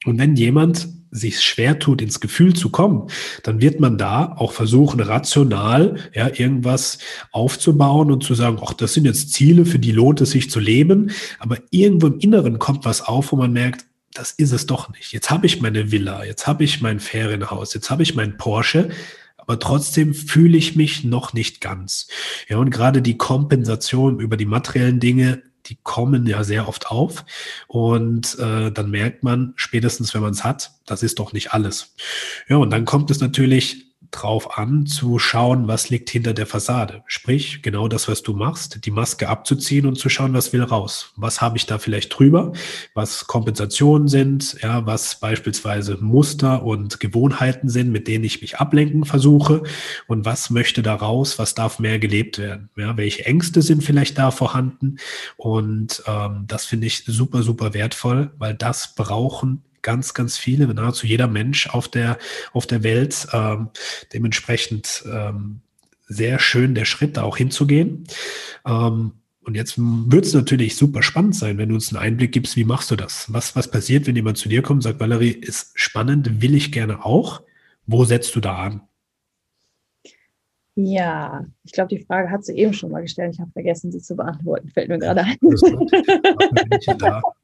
Und wenn jemand sich schwer tut, ins Gefühl zu kommen, dann wird man da auch versuchen, rational ja, irgendwas aufzubauen und zu sagen, ach, das sind jetzt Ziele, für die lohnt es sich zu leben. Aber irgendwo im Inneren kommt was auf, wo man merkt, das ist es doch nicht. Jetzt habe ich meine Villa, jetzt habe ich mein Ferienhaus, jetzt habe ich mein Porsche, aber trotzdem fühle ich mich noch nicht ganz. Ja, und gerade die Kompensation über die materiellen Dinge die kommen ja sehr oft auf. Und äh, dann merkt man, spätestens wenn man es hat, das ist doch nicht alles. Ja, und dann kommt es natürlich drauf an, zu schauen, was liegt hinter der Fassade. Sprich, genau das, was du machst, die Maske abzuziehen und zu schauen, was will raus. Was habe ich da vielleicht drüber? Was Kompensationen sind, ja, was beispielsweise Muster und Gewohnheiten sind, mit denen ich mich ablenken versuche und was möchte da raus, was darf mehr gelebt werden? Ja, welche Ängste sind vielleicht da vorhanden? Und ähm, das finde ich super, super wertvoll, weil das brauchen ganz, ganz viele, nahezu jeder Mensch auf der, auf der Welt. Ähm, dementsprechend ähm, sehr schön der Schritt, da auch hinzugehen. Ähm, Und jetzt wird es natürlich super spannend sein, wenn du uns einen Einblick gibst, wie machst du das? Was, was passiert, wenn jemand zu dir kommt und sagt, Valerie, ist spannend, will ich gerne auch. Wo setzt du da an? Ja, ich glaube, die Frage hat sie eben schon mal gestellt. Ich habe vergessen, sie zu beantworten. Fällt mir gerade ein.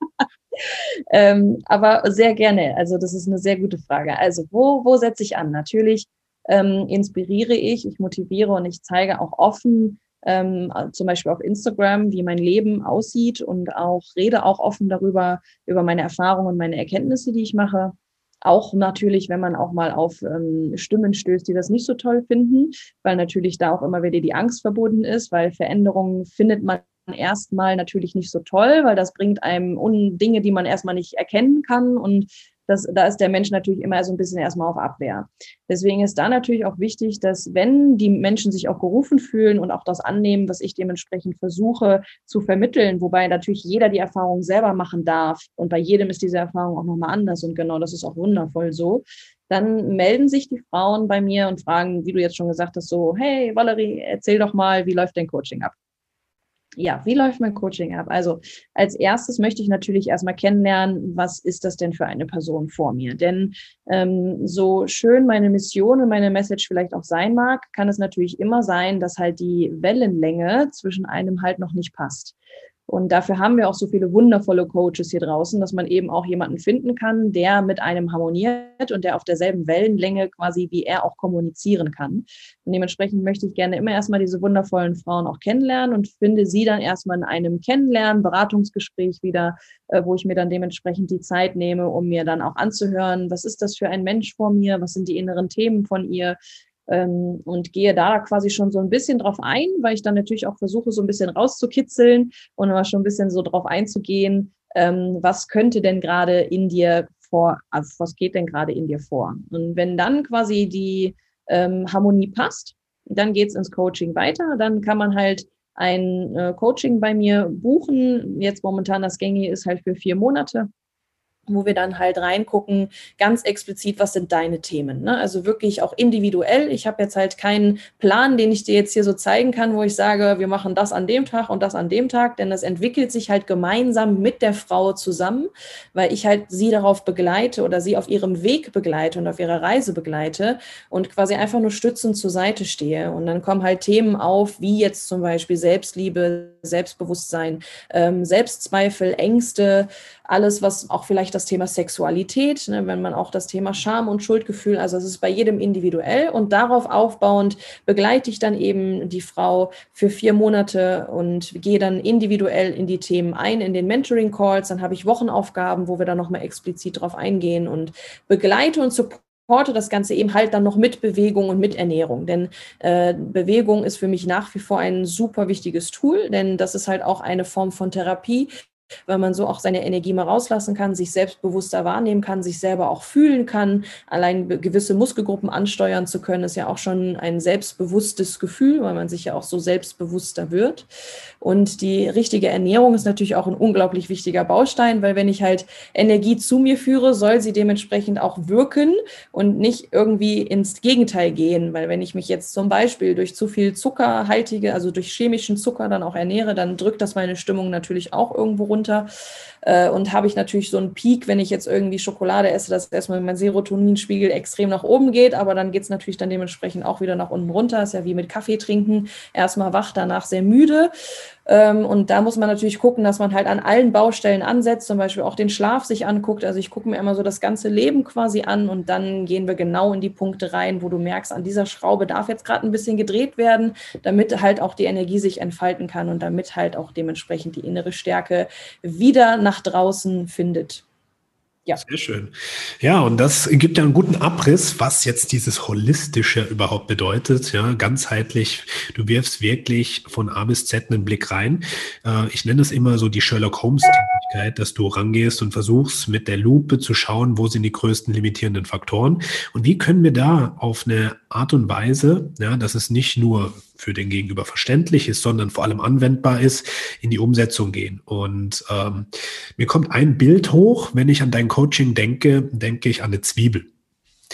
ähm, aber sehr gerne. Also das ist eine sehr gute Frage. Also wo, wo setze ich an? Natürlich ähm, inspiriere ich, ich motiviere und ich zeige auch offen ähm, zum Beispiel auf Instagram, wie mein Leben aussieht und auch rede auch offen darüber, über meine Erfahrungen und meine Erkenntnisse, die ich mache. Auch natürlich, wenn man auch mal auf ähm, Stimmen stößt, die das nicht so toll finden, weil natürlich da auch immer wieder die Angst verbunden ist, weil Veränderungen findet man erstmal natürlich nicht so toll, weil das bringt einem Dinge, die man erstmal nicht erkennen kann und das, da ist der Mensch natürlich immer so ein bisschen erstmal auf Abwehr. Deswegen ist da natürlich auch wichtig, dass wenn die Menschen sich auch gerufen fühlen und auch das annehmen, was ich dementsprechend versuche zu vermitteln, wobei natürlich jeder die Erfahrung selber machen darf und bei jedem ist diese Erfahrung auch nochmal anders und genau das ist auch wundervoll so, dann melden sich die Frauen bei mir und fragen, wie du jetzt schon gesagt hast, so, hey Valerie, erzähl doch mal, wie läuft dein Coaching ab? Ja, wie läuft mein Coaching ab? Also als erstes möchte ich natürlich erstmal kennenlernen, was ist das denn für eine Person vor mir? Denn ähm, so schön meine Mission und meine Message vielleicht auch sein mag, kann es natürlich immer sein, dass halt die Wellenlänge zwischen einem halt noch nicht passt. Und dafür haben wir auch so viele wundervolle Coaches hier draußen, dass man eben auch jemanden finden kann, der mit einem harmoniert und der auf derselben Wellenlänge quasi wie er auch kommunizieren kann. Und dementsprechend möchte ich gerne immer erstmal diese wundervollen Frauen auch kennenlernen und finde sie dann erstmal in einem Kennenlernen, Beratungsgespräch wieder, äh, wo ich mir dann dementsprechend die Zeit nehme, um mir dann auch anzuhören, was ist das für ein Mensch vor mir, was sind die inneren Themen von ihr, ähm, und gehe da quasi schon so ein bisschen drauf ein, weil ich dann natürlich auch versuche, so ein bisschen rauszukitzeln und mal schon ein bisschen so drauf einzugehen, ähm, was könnte denn gerade in dir vor, also was geht denn gerade in dir vor? Und wenn dann quasi die ähm, Harmonie passt, dann geht's ins Coaching weiter. Dann kann man halt ein äh, Coaching bei mir buchen. Jetzt momentan das Gängige ist halt für vier Monate wo wir dann halt reingucken, ganz explizit, was sind deine Themen. Ne? Also wirklich auch individuell. Ich habe jetzt halt keinen Plan, den ich dir jetzt hier so zeigen kann, wo ich sage, wir machen das an dem Tag und das an dem Tag, denn das entwickelt sich halt gemeinsam mit der Frau zusammen, weil ich halt sie darauf begleite oder sie auf ihrem Weg begleite und auf ihrer Reise begleite und quasi einfach nur stützend zur Seite stehe. Und dann kommen halt Themen auf, wie jetzt zum Beispiel Selbstliebe, Selbstbewusstsein, ähm, Selbstzweifel, Ängste, alles, was auch vielleicht das Thema Sexualität, ne, wenn man auch das Thema Scham und Schuldgefühl, also es ist bei jedem individuell und darauf aufbauend begleite ich dann eben die Frau für vier Monate und gehe dann individuell in die Themen ein, in den Mentoring Calls, dann habe ich Wochenaufgaben, wo wir dann nochmal explizit drauf eingehen und begleite und supporte das Ganze eben halt dann noch mit Bewegung und mit Ernährung. Denn äh, Bewegung ist für mich nach wie vor ein super wichtiges Tool, denn das ist halt auch eine Form von Therapie, weil man so auch seine Energie mal rauslassen kann, sich selbstbewusster wahrnehmen kann, sich selber auch fühlen kann. Allein gewisse Muskelgruppen ansteuern zu können, ist ja auch schon ein selbstbewusstes Gefühl, weil man sich ja auch so selbstbewusster wird. Und die richtige Ernährung ist natürlich auch ein unglaublich wichtiger Baustein, weil wenn ich halt Energie zu mir führe, soll sie dementsprechend auch wirken und nicht irgendwie ins Gegenteil gehen, weil wenn ich mich jetzt zum Beispiel durch zu viel zuckerhaltige, also durch chemischen Zucker dann auch ernähre, dann drückt das meine Stimmung natürlich auch irgendwo runter runter. Äh, und habe ich natürlich so einen Peak, wenn ich jetzt irgendwie Schokolade esse, dass erstmal mein Serotoninspiegel extrem nach oben geht, aber dann geht es natürlich dann dementsprechend auch wieder nach unten runter. Ist ja wie mit Kaffee trinken. Erstmal wach, danach sehr müde. Ähm, und da muss man natürlich gucken, dass man halt an allen Baustellen ansetzt, zum Beispiel auch den Schlaf sich anguckt. Also ich gucke mir immer so das ganze Leben quasi an und dann gehen wir genau in die Punkte rein, wo du merkst, an dieser Schraube darf jetzt gerade ein bisschen gedreht werden, damit halt auch die Energie sich entfalten kann und damit halt auch dementsprechend die innere Stärke wieder nach draußen findet. Ja. Sehr schön. Ja, und das gibt ja einen guten Abriss, was jetzt dieses Holistische überhaupt bedeutet. Ja, ganzheitlich. Du wirfst wirklich von A bis Z einen Blick rein. Äh, ich nenne es immer so die Sherlock Holmes-Tätigkeit, dass du rangehst und versuchst, mit der Lupe zu schauen, wo sind die größten limitierenden Faktoren und wie können wir da auf eine Art und Weise, ja, dass es nicht nur für den Gegenüber verständlich ist, sondern vor allem anwendbar ist, in die Umsetzung gehen. Und ähm, mir kommt ein Bild hoch, wenn ich an dein Coaching denke, denke ich an eine Zwiebel.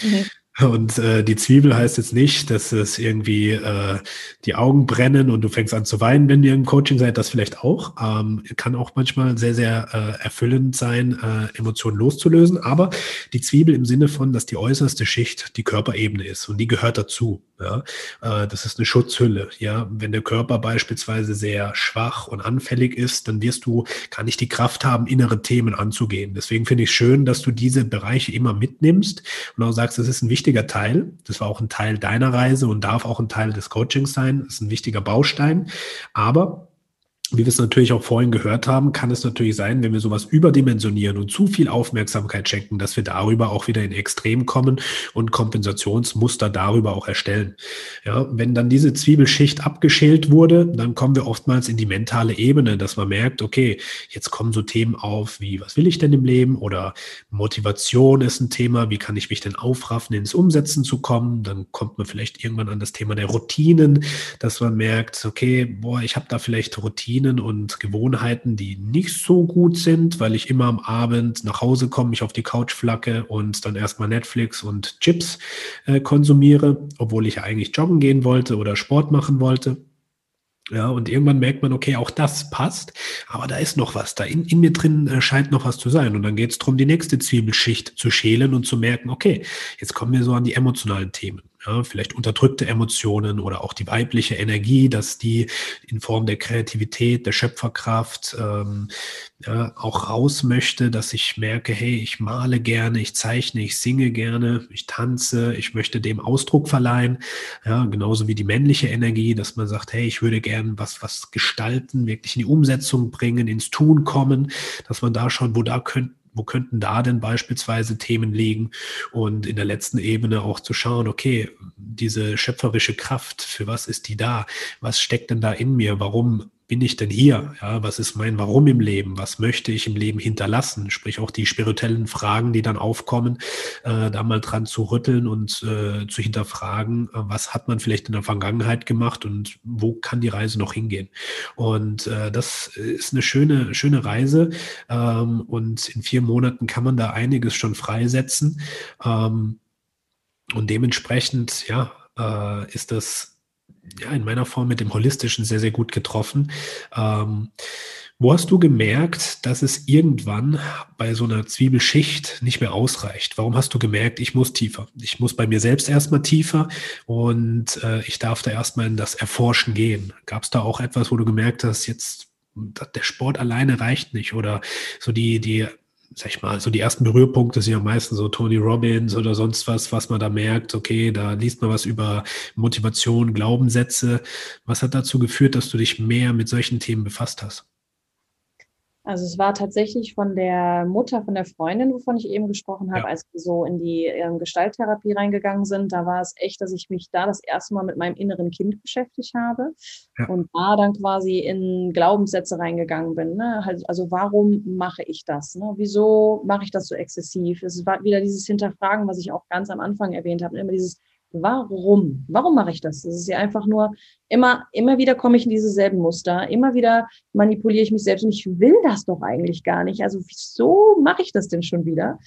Mhm. Und äh, die Zwiebel heißt jetzt nicht, dass es irgendwie äh, die Augen brennen und du fängst an zu weinen, wenn ihr im Coaching seid. Das vielleicht auch. Ähm, kann auch manchmal sehr, sehr äh, erfüllend sein, äh, Emotionen loszulösen. Aber die Zwiebel im Sinne von, dass die äußerste Schicht die Körperebene ist und die gehört dazu. Ja? Äh, das ist eine Schutzhülle. Ja, wenn der Körper beispielsweise sehr schwach und anfällig ist, dann wirst du gar nicht die Kraft haben, innere Themen anzugehen. Deswegen finde ich schön, dass du diese Bereiche immer mitnimmst und auch sagst, das ist ein wichtiger Teil. Das war auch ein Teil deiner Reise und darf auch ein Teil des Coachings sein. Das ist ein wichtiger Baustein. Aber wie wir es natürlich auch vorhin gehört haben, kann es natürlich sein, wenn wir sowas überdimensionieren und zu viel Aufmerksamkeit schenken, dass wir darüber auch wieder in Extrem kommen und Kompensationsmuster darüber auch erstellen. Ja, wenn dann diese Zwiebelschicht abgeschält wurde, dann kommen wir oftmals in die mentale Ebene, dass man merkt, okay, jetzt kommen so Themen auf wie, was will ich denn im Leben? Oder Motivation ist ein Thema, wie kann ich mich denn aufraffen, ins Umsetzen zu kommen? Dann kommt man vielleicht irgendwann an das Thema der Routinen, dass man merkt, okay, boah, ich habe da vielleicht Routinen Routinen und Gewohnheiten, die nicht so gut sind, weil ich immer am Abend nach Hause komme, mich auf die Couch flacke und dann erstmal Netflix und Chips äh, konsumiere, obwohl ich ja eigentlich joggen gehen wollte oder Sport machen wollte. Ja, und irgendwann merkt man, okay, auch das passt, aber da ist noch was, da in, in mir drin äh, scheint noch was zu sein. Und dann geht es darum, die nächste Zwiebelschicht zu schälen und zu merken, okay, jetzt kommen wir so an die emotionalen Themen ja, vielleicht unterdrückte Emotionen oder auch die weibliche Energie, dass die in Form der Kreativität, der Schöpferkraft ähm, ja, auch raus möchte, dass ich merke, hey, ich male gerne, ich zeichne, ich singe gerne, ich tanze, ich möchte dem Ausdruck verleihen, ja, genauso wie die männliche Energie, dass man sagt, hey, ich würde gern was, was gestalten, wirklich in die Umsetzung bringen, ins Tun kommen, dass man da schaut, wo da könnte wo könnten da denn beispielsweise Themen liegen? Und in der letzten Ebene auch zu schauen, okay, diese schöpferische Kraft, für was ist die da? Was steckt denn da in mir? Warum bin ich denn hier? Ja, was ist mein Warum im Leben? Was möchte ich im Leben hinterlassen? Sprich auch die spirituellen Fragen, die dann aufkommen, äh, da mal dran zu rütteln und äh, zu hinterfragen, äh, was hat man vielleicht in der Vergangenheit gemacht und wo kann die Reise noch hingehen? Und äh, das ist eine schöne, schöne Reise. Ähm, und in vier Monaten kann man da einiges schon freisetzen. Ähm, und dementsprechend, ja, äh, ist das ja, in meiner Form mit dem Holistischen sehr, sehr gut getroffen. Ähm, wo hast du gemerkt, dass es irgendwann bei so einer Zwiebelschicht nicht mehr ausreicht? Warum hast du gemerkt, ich muss tiefer? Ich muss bei mir selbst erstmal tiefer und äh, ich darf da erstmal in das Erforschen gehen. Gab es da auch etwas, wo du gemerkt hast, jetzt der Sport alleine reicht nicht oder so die, die sag ich mal, so die ersten Berührpunkte sind ja meistens so Tony Robbins oder sonst was, was man da merkt, okay, da liest man was über Motivation, Glaubenssätze. Was hat dazu geführt, dass du dich mehr mit solchen Themen befasst hast? Also es war tatsächlich von der Mutter, von der Freundin, wovon ich eben gesprochen habe, ja. als wir so in die ähm, Gestalttherapie reingegangen sind. Da war es echt, dass ich mich da das erste Mal mit meinem inneren Kind beschäftigt habe ja. und da dann quasi in Glaubenssätze reingegangen bin. Ne? Halt, also warum mache ich das? Ne? Wieso mache ich das so exzessiv? Es war wieder dieses Hinterfragen, was ich auch ganz am Anfang erwähnt habe. Immer dieses Warum? Warum mache ich das? Das ist ja einfach nur immer, immer wieder komme ich in diese selben Muster, immer wieder manipuliere ich mich selbst und ich will das doch eigentlich gar nicht. Also wieso mache ich das denn schon wieder?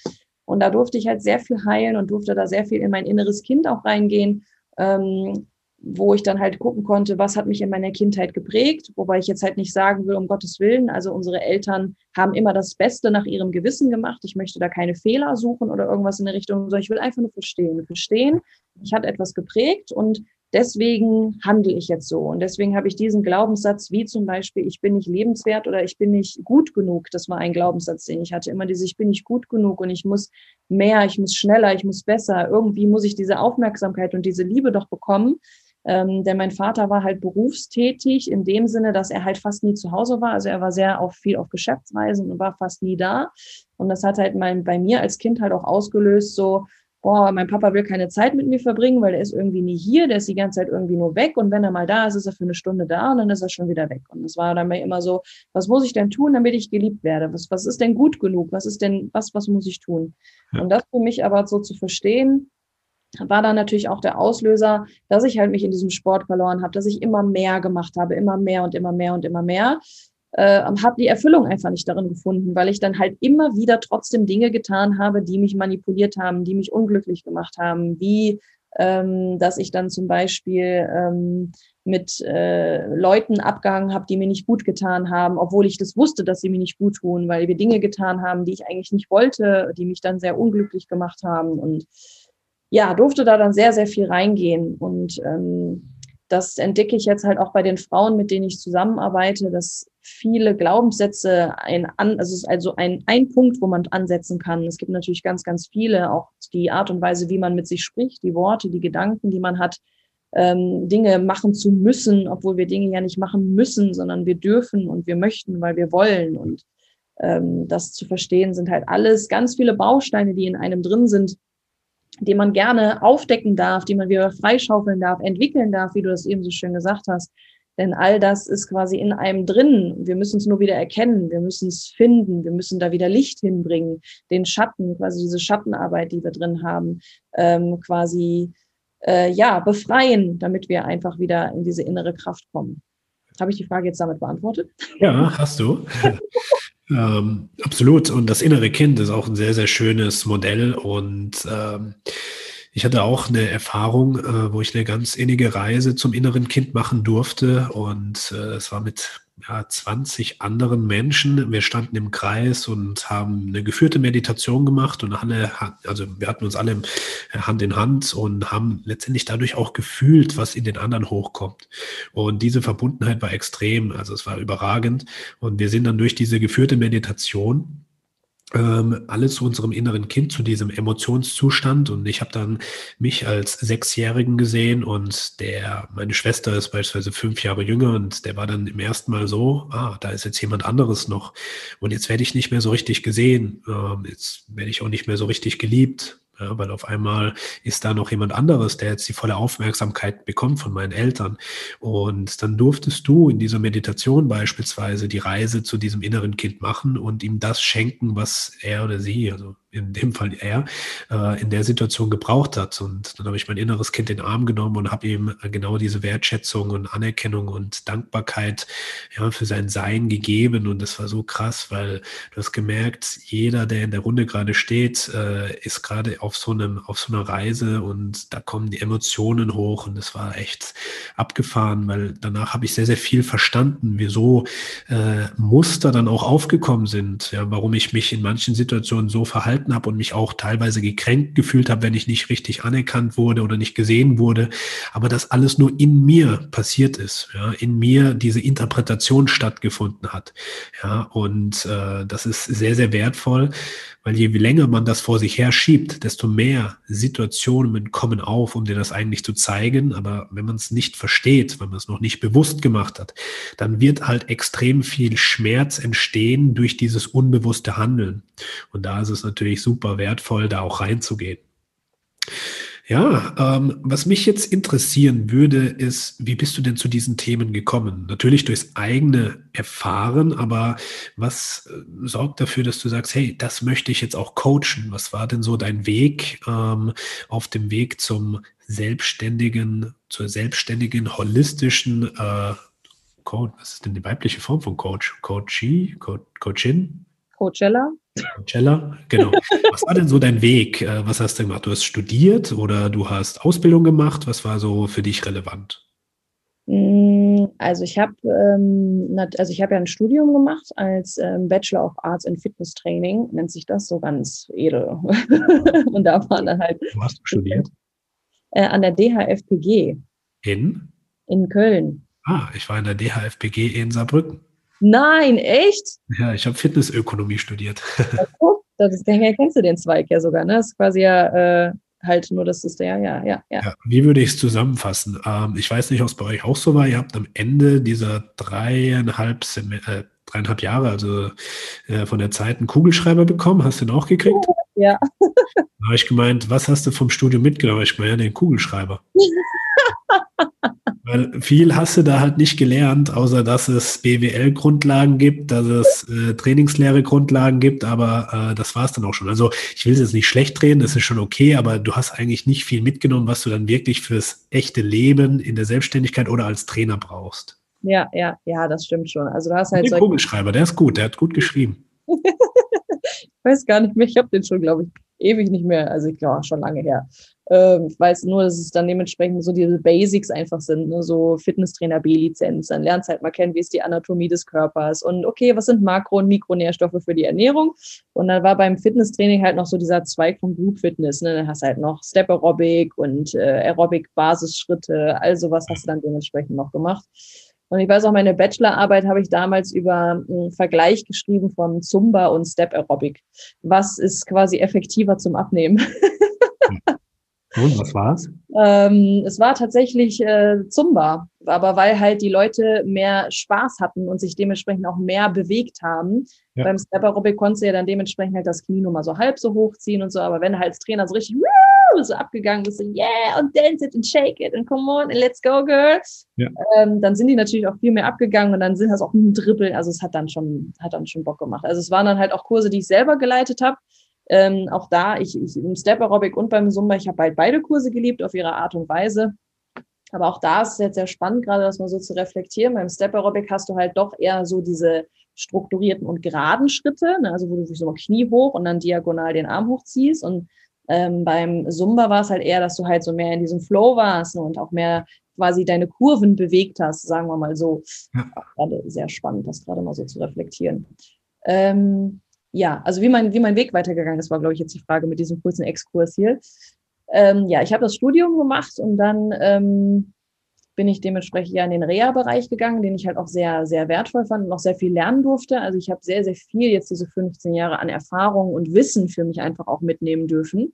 Und da durfte ich halt sehr viel heilen und durfte da sehr viel in mein inneres Kind auch reingehen. Ähm, wo ich dann halt gucken konnte, was hat mich in meiner Kindheit geprägt, wobei ich jetzt halt nicht sagen will, um Gottes Willen, also unsere Eltern haben immer das Beste nach ihrem Gewissen gemacht. Ich möchte da keine Fehler suchen oder irgendwas in der Richtung, sondern ich will einfach nur verstehen. Verstehen, ich hat etwas geprägt und deswegen handle ich jetzt so. Und deswegen habe ich diesen Glaubenssatz, wie zum Beispiel, ich bin nicht lebenswert oder ich bin nicht gut genug. Das war ein Glaubenssatz, den ich hatte. Immer dieses, ich bin nicht gut genug und ich muss mehr, ich muss schneller, ich muss besser. Irgendwie muss ich diese Aufmerksamkeit und diese Liebe doch bekommen. Ähm, denn mein Vater war halt berufstätig in dem Sinne, dass er halt fast nie zu Hause war. Also er war sehr auf, viel auf Geschäftsreisen und war fast nie da. Und das hat halt mein, bei mir als Kind halt auch ausgelöst, so, boah, mein Papa will keine Zeit mit mir verbringen, weil er ist irgendwie nie hier, der ist die ganze Zeit irgendwie nur weg und wenn er mal da ist, ist er für eine Stunde da und dann ist er schon wieder weg. Und es war dann immer so, was muss ich denn tun, damit ich geliebt werde? Was, was ist denn gut genug? Was ist denn, was, was muss ich tun? Ja. Und das für mich aber so zu verstehen, war dann natürlich auch der Auslöser, dass ich halt mich in diesem Sport verloren habe, dass ich immer mehr gemacht habe, immer mehr und immer mehr und immer mehr. äh, habe die Erfüllung einfach nicht darin gefunden, weil ich dann halt immer wieder trotzdem Dinge getan habe, die mich manipuliert haben, die mich unglücklich gemacht haben, wie ähm, dass ich dann zum Beispiel ähm, mit äh, Leuten abgehangen habe, die mir nicht gut getan haben, obwohl ich das wusste, dass sie mir nicht gut tun, weil wir Dinge getan haben, die ich eigentlich nicht wollte, die mich dann sehr unglücklich gemacht haben. Und ja, durfte da dann sehr, sehr viel reingehen. Und ähm, das entdecke ich jetzt halt auch bei den Frauen, mit denen ich zusammenarbeite, dass viele Glaubenssätze ein, also es ist also ein, ein Punkt, wo man ansetzen kann. Es gibt natürlich ganz, ganz viele, auch die Art und Weise, wie man mit sich spricht, die Worte, die Gedanken, die man hat, ähm, Dinge machen zu müssen, obwohl wir Dinge ja nicht machen müssen, sondern wir dürfen und wir möchten, weil wir wollen. Und ähm, das zu verstehen sind halt alles ganz viele Bausteine, die in einem drin sind, die man gerne aufdecken darf, die man wieder freischaufeln darf, entwickeln darf, wie du das eben so schön gesagt hast. Denn all das ist quasi in einem drin. Wir müssen es nur wieder erkennen, wir müssen es finden, wir müssen da wieder Licht hinbringen, den Schatten, quasi diese Schattenarbeit, die wir drin haben, ähm, quasi äh, ja befreien, damit wir einfach wieder in diese innere Kraft kommen. Habe ich die Frage jetzt damit beantwortet? Ja, hast du. Ähm, absolut. Und das innere Kind ist auch ein sehr, sehr schönes Modell. Und ähm, ich hatte auch eine Erfahrung, äh, wo ich eine ganz innige Reise zum inneren Kind machen durfte. Und äh, es war mit ja, 20 anderen Menschen. Wir standen im Kreis und haben eine geführte Meditation gemacht und alle, also wir hatten uns alle Hand in Hand und haben letztendlich dadurch auch gefühlt, was in den anderen hochkommt. Und diese Verbundenheit war extrem, also es war überragend. Und wir sind dann durch diese geführte Meditation ähm, alles zu unserem inneren Kind, zu diesem Emotionszustand. Und ich habe dann mich als Sechsjährigen gesehen und der, meine Schwester ist beispielsweise fünf Jahre jünger und der war dann im ersten Mal so, ah, da ist jetzt jemand anderes noch. Und jetzt werde ich nicht mehr so richtig gesehen. Ähm, jetzt werde ich auch nicht mehr so richtig geliebt. Ja, weil auf einmal ist da noch jemand anderes, der jetzt die volle Aufmerksamkeit bekommt von meinen Eltern. Und dann durftest du in dieser Meditation beispielsweise die Reise zu diesem inneren Kind machen und ihm das schenken, was er oder sie, also in dem Fall er, äh, in der Situation gebraucht hat. Und dann habe ich mein inneres Kind in den Arm genommen und habe ihm genau diese Wertschätzung und Anerkennung und Dankbarkeit ja, für sein Sein gegeben. Und das war so krass, weil du hast gemerkt, jeder, der in der Runde gerade steht, äh, ist gerade auf so einem, auf so einer Reise und da kommen die Emotionen hoch und das war echt abgefahren, weil danach habe ich sehr, sehr viel verstanden, wieso äh, Muster dann auch aufgekommen sind, ja, warum ich mich in manchen Situationen so verhalte verhalten habe und mich auch teilweise gekränkt gefühlt habe, wenn ich nicht richtig anerkannt wurde oder nicht gesehen wurde. Aber das alles nur in mir passiert ist, ja, in mir diese Interpretation stattgefunden hat. Ja, und äh, das ist sehr, sehr wertvoll, weil je länger man das vor sich her schiebt, desto mehr Situationen kommen auf, um dir das eigentlich zu zeigen. Aber wenn man es nicht versteht, wenn man es noch nicht bewusst gemacht hat, dann wird halt extrem viel Schmerz entstehen durch dieses unbewusste Handeln. Und da ist es natürlich super wertvoll, da auch reinzugehen. Ja, ähm, was mich jetzt interessieren würde, ist, wie bist du denn zu diesen Themen gekommen? Natürlich durchs eigene Erfahren, aber was äh, sorgt dafür, dass du sagst, hey, das möchte ich jetzt auch coachen? Was war denn so dein Weg ähm, auf dem Weg zum selbstständigen, zur selbstständigen, holistischen äh, Coach? Was ist denn die weibliche Form von Coach? Coachee? Co Coachin? Coachella. Coachella, genau. Was war denn so dein Weg? Äh, was hast du gemacht? Du hast studiert oder du hast Ausbildung gemacht? Was war so für dich relevant? Mm, also ich habe ähm, also ich habe ja ein Studium gemacht als ähm, Bachelor of Arts in Fitness Training, nennt sich das so ganz edel. Und da war dann halt. Wo hast du studiert? Äh, an der DHFPG. In? In Köln. Ah, ich war in der DHFPG in Saarbrücken. Nein, echt? Ja, ich habe Fitnessökonomie studiert. Das, daher kennst du den Zweig ja sogar, ne? Das ist quasi ja äh, halt nur, das ist der, ja, ja, ja. ja wie würde ich es zusammenfassen? Ähm, ich weiß nicht, ob es bei euch auch so war. Ihr habt am Ende dieser dreieinhalb, äh, dreieinhalb Jahre, also äh, von der Zeit, einen Kugelschreiber bekommen. Hast du den auch gekriegt? Ja. Da habe ich gemeint, was hast du vom Studium mitgenommen? Ich meine, ja, den Kugelschreiber. Weil viel hast du da halt nicht gelernt, außer dass es BWL-Grundlagen gibt, dass es äh, Trainingslehre-Grundlagen gibt, aber äh, das war es dann auch schon. Also ich will es jetzt nicht schlecht drehen, das ist schon okay, aber du hast eigentlich nicht viel mitgenommen, was du dann wirklich fürs echte Leben in der Selbstständigkeit oder als Trainer brauchst. Ja, ja, ja, das stimmt schon. Also du hast halt der Kugelschreiber, der ist gut, der hat gut geschrieben. ich weiß gar nicht mehr, ich habe den schon, glaube ich, ewig nicht mehr, also ich glaube schon lange her. Ähm, ich weiß nur, dass es dann dementsprechend so diese Basics einfach sind, ne? so Fitnesstrainer B-Lizenz. Dann lernst halt mal kennen, wie ist die Anatomie des Körpers und okay, was sind Makro- und Mikronährstoffe für die Ernährung. Und dann war beim Fitnesstraining halt noch so dieser Zweig von Group Fitness. Ne? Dann hast halt noch Step Aerobic und äh, Aerobic-Basisschritte, also was hast du dann dementsprechend noch gemacht. Und ich weiß auch, meine Bachelorarbeit habe ich damals über einen Vergleich geschrieben von Zumba und Step Aerobic. Was ist quasi effektiver zum Abnehmen? Und was war's? Ähm, es war tatsächlich äh, Zumba, aber weil halt die Leute mehr Spaß hatten und sich dementsprechend auch mehr bewegt haben. Ja. Beim Step Aerobic konntest du ja dann dementsprechend halt das Knie nur mal so halb so hochziehen und so, aber wenn du halt als Trainer so richtig so abgegangen bist, so yeah und dance it and shake it and come on and let's go girl, ja. ähm, dann sind die natürlich auch viel mehr abgegangen und dann sind das auch ein Dribbeln, also es hat dann schon, hat dann schon Bock gemacht. Also es waren dann halt auch Kurse, die ich selber geleitet habe ähm, auch da, ich, ich im Step Aerobic und beim Zumba, ich habe halt beide Kurse geliebt auf ihre Art und Weise. Aber auch da ist es jetzt sehr spannend, gerade das mal so zu reflektieren. Beim Step Aerobic hast du halt doch eher so diese strukturierten und geraden Schritte, ne? also wo du so mal Knie hoch und dann diagonal den Arm hochziehst. Und ähm, beim Zumba war es halt eher, dass du halt so mehr in diesem Flow warst ne? und auch mehr quasi deine Kurven bewegt hast, sagen wir mal so. Ja. Gerade sehr spannend, das gerade mal so zu reflektieren. Ähm, ja, also wie mein, wie mein Weg weitergegangen ist, war, glaube ich, jetzt die Frage mit diesem kurzen Exkurs hier. Ähm, ja, ich habe das Studium gemacht und dann ähm, bin ich dementsprechend ja in den Reha-Bereich gegangen, den ich halt auch sehr, sehr wertvoll fand und auch sehr viel lernen durfte. Also ich habe sehr, sehr viel jetzt diese 15 Jahre an Erfahrung und Wissen für mich einfach auch mitnehmen dürfen.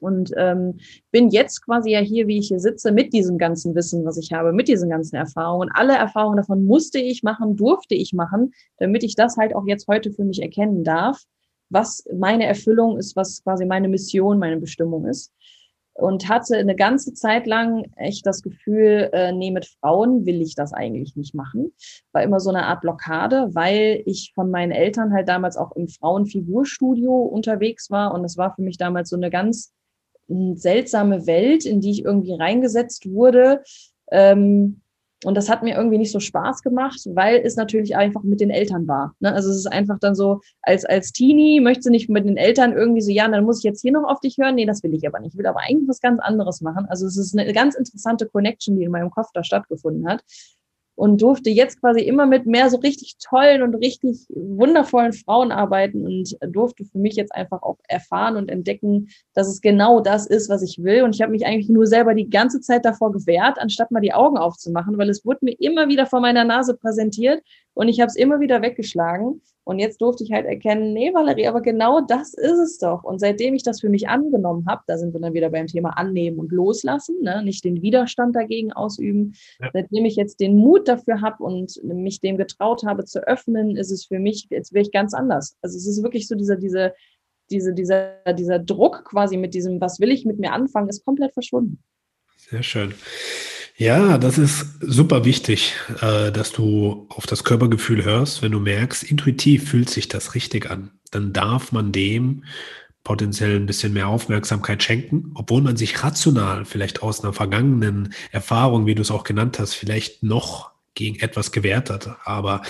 Und ähm, bin jetzt quasi ja hier, wie ich hier sitze, mit diesem ganzen Wissen, was ich habe, mit diesen ganzen Erfahrungen. Alle Erfahrungen davon musste ich machen, durfte ich machen, damit ich das halt auch jetzt heute für mich erkennen darf, was meine Erfüllung ist, was quasi meine Mission, meine Bestimmung ist. Und hatte eine ganze Zeit lang echt das Gefühl, äh, nee, mit Frauen will ich das eigentlich nicht machen. War immer so eine Art Blockade, weil ich von meinen Eltern halt damals auch im Frauenfigurstudio unterwegs war. Und es war für mich damals so eine ganz seltsame Welt, in die ich irgendwie reingesetzt wurde. Ähm, und das hat mir irgendwie nicht so Spaß gemacht, weil es natürlich einfach mit den Eltern war. Ne? Also es ist einfach dann so, als, als Teenie möchte nicht mit den Eltern irgendwie so, ja, dann muss ich jetzt hier noch auf dich hören. Nee, das will ich aber nicht. Ich will aber eigentlich was ganz anderes machen. Also es ist eine ganz interessante Connection, die in meinem Kopf da stattgefunden hat und durfte jetzt quasi immer mit mehr so richtig tollen und richtig wundervollen Frauen arbeiten und durfte für mich jetzt einfach auch erfahren und entdecken, dass es genau das ist, was ich will. Und ich habe mich eigentlich nur selber die ganze Zeit davor gewehrt, anstatt mal die Augen aufzumachen, weil es wurde mir immer wieder vor meiner Nase präsentiert und ich habe es immer wieder weggeschlagen. Und jetzt durfte ich halt erkennen, nee, Valerie, aber genau das ist es doch. Und seitdem ich das für mich angenommen habe, da sind wir dann wieder beim Thema annehmen und loslassen, ne? nicht den Widerstand dagegen ausüben. Ja. Seitdem ich jetzt den Mut dafür habe und mich dem getraut habe zu öffnen, ist es für mich, jetzt wäre ich ganz anders. Also es ist wirklich so dieser, diese, diese, dieser, dieser Druck quasi mit diesem, was will ich mit mir anfangen, ist komplett verschwunden. Sehr schön. Ja, das ist super wichtig, äh, dass du auf das Körpergefühl hörst. Wenn du merkst, intuitiv fühlt sich das richtig an, dann darf man dem potenziell ein bisschen mehr Aufmerksamkeit schenken, obwohl man sich rational vielleicht aus einer vergangenen Erfahrung, wie du es auch genannt hast, vielleicht noch gegen etwas gewehrt hat. Aber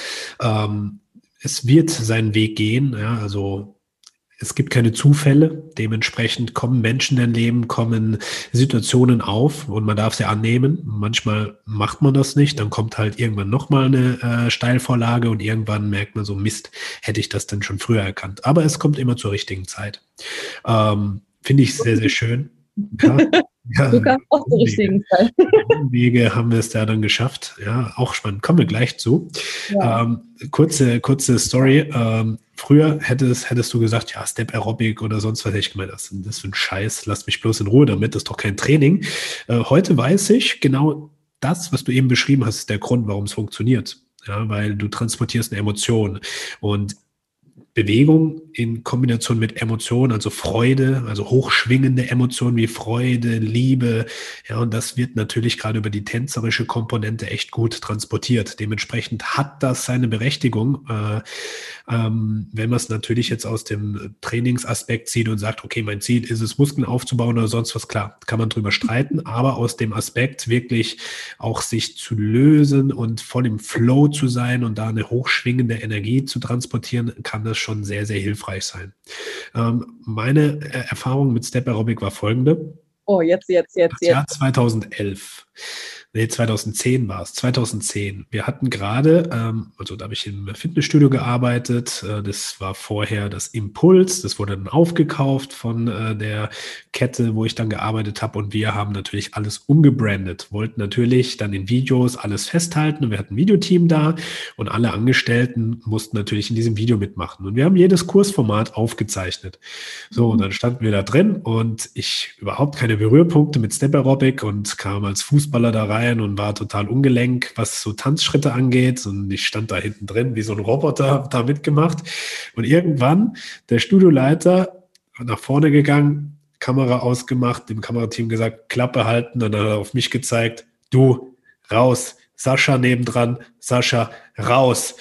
ähm, es wird seinen Weg gehen. Ja, also es gibt keine Zufälle. Dementsprechend kommen Menschen in Leben, kommen Situationen auf und man darf sie annehmen. Manchmal macht man das nicht, dann kommt halt irgendwann nochmal eine äh, Steilvorlage und irgendwann merkt man so, Mist, hätte ich das denn schon früher erkannt. Aber es kommt immer zur richtigen Zeit. Ähm, Finde ich sehr, sehr schön. Ja. Ja, du kamst auch zur richtigen Zeit. Wege haben wir es da dann geschafft. Ja, auch spannend. Kommen wir gleich zu. Ja. Ähm, kurze, kurze Story. Ähm, früher hättest, hättest du gesagt, ja, Step Aerobic oder sonst was. Hätte ich gemeint, was ist das für ein Scheiß? Lass mich bloß in Ruhe damit. Das ist doch kein Training. Äh, heute weiß ich, genau das, was du eben beschrieben hast, ist der Grund, warum es funktioniert. Ja, weil du transportierst eine Emotion. Und Bewegung in Kombination mit Emotionen, also Freude, also hochschwingende Emotionen wie Freude, Liebe. Ja, und das wird natürlich gerade über die tänzerische Komponente echt gut transportiert. Dementsprechend hat das seine Berechtigung. Äh, Ähm, wenn man es natürlich jetzt aus dem Trainingsaspekt sieht und sagt, okay, mein Ziel ist es, Muskeln aufzubauen oder sonst was, klar, kann man drüber streiten, aber aus dem Aspekt wirklich auch sich zu lösen und voll im Flow zu sein und da eine hochschwingende Energie zu transportieren, kann das schon sehr, sehr hilfreich sein. Ähm, meine äh, Erfahrung mit Step Aerobic war folgende. Oh, jetzt, jetzt, jetzt, jetzt. Jahr 2011 nee, 2010 war es, 2010. Wir hatten gerade, ähm, also da habe ich im Fitnessstudio gearbeitet, äh, das war vorher das Impuls, das wurde dann aufgekauft von äh, der Kette, wo ich dann gearbeitet habe. Und wir haben natürlich alles umgebrandet, wollten natürlich dann in Videos alles festhalten. Und wir hatten ein Videoteam da. Und alle Angestellten mussten natürlich in diesem Video mitmachen. Und wir haben jedes Kursformat aufgezeichnet. So, und dann standen wir da drin. Und ich überhaupt keine Berührpunkte mit Step Aerobic und kam als Fußballer da rein rein und war total ungelenk, was so Tanzschritte angeht. Und ich stand da hinten drin wie so ein Roboter, da mitgemacht. Und irgendwann der Studioleiter nach vorne gegangen, Kamera ausgemacht, dem Kamerateam gesagt, Klappe halten. Dann hat er auf mich gezeigt, du raus. Sascha nebendran, Sascha raus.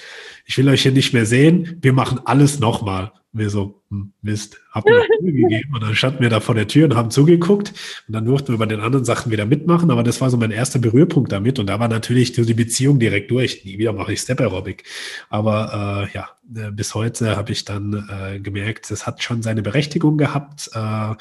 Ich will euch hier nicht mehr sehen. Wir machen alles nochmal mir so, hm, Mist, hab mir gegeben und dann standen wir da vor der Tür und haben zugeguckt und dann durften wir bei den anderen Sachen wieder mitmachen, aber das war so mein erster Berührpunkt damit und da war natürlich die Beziehung direkt durch. Nie wieder mache ich Step Aerobic. Aber äh, ja, äh, bis heute habe ich dann äh, gemerkt, es hat schon seine Berechtigung gehabt, äh,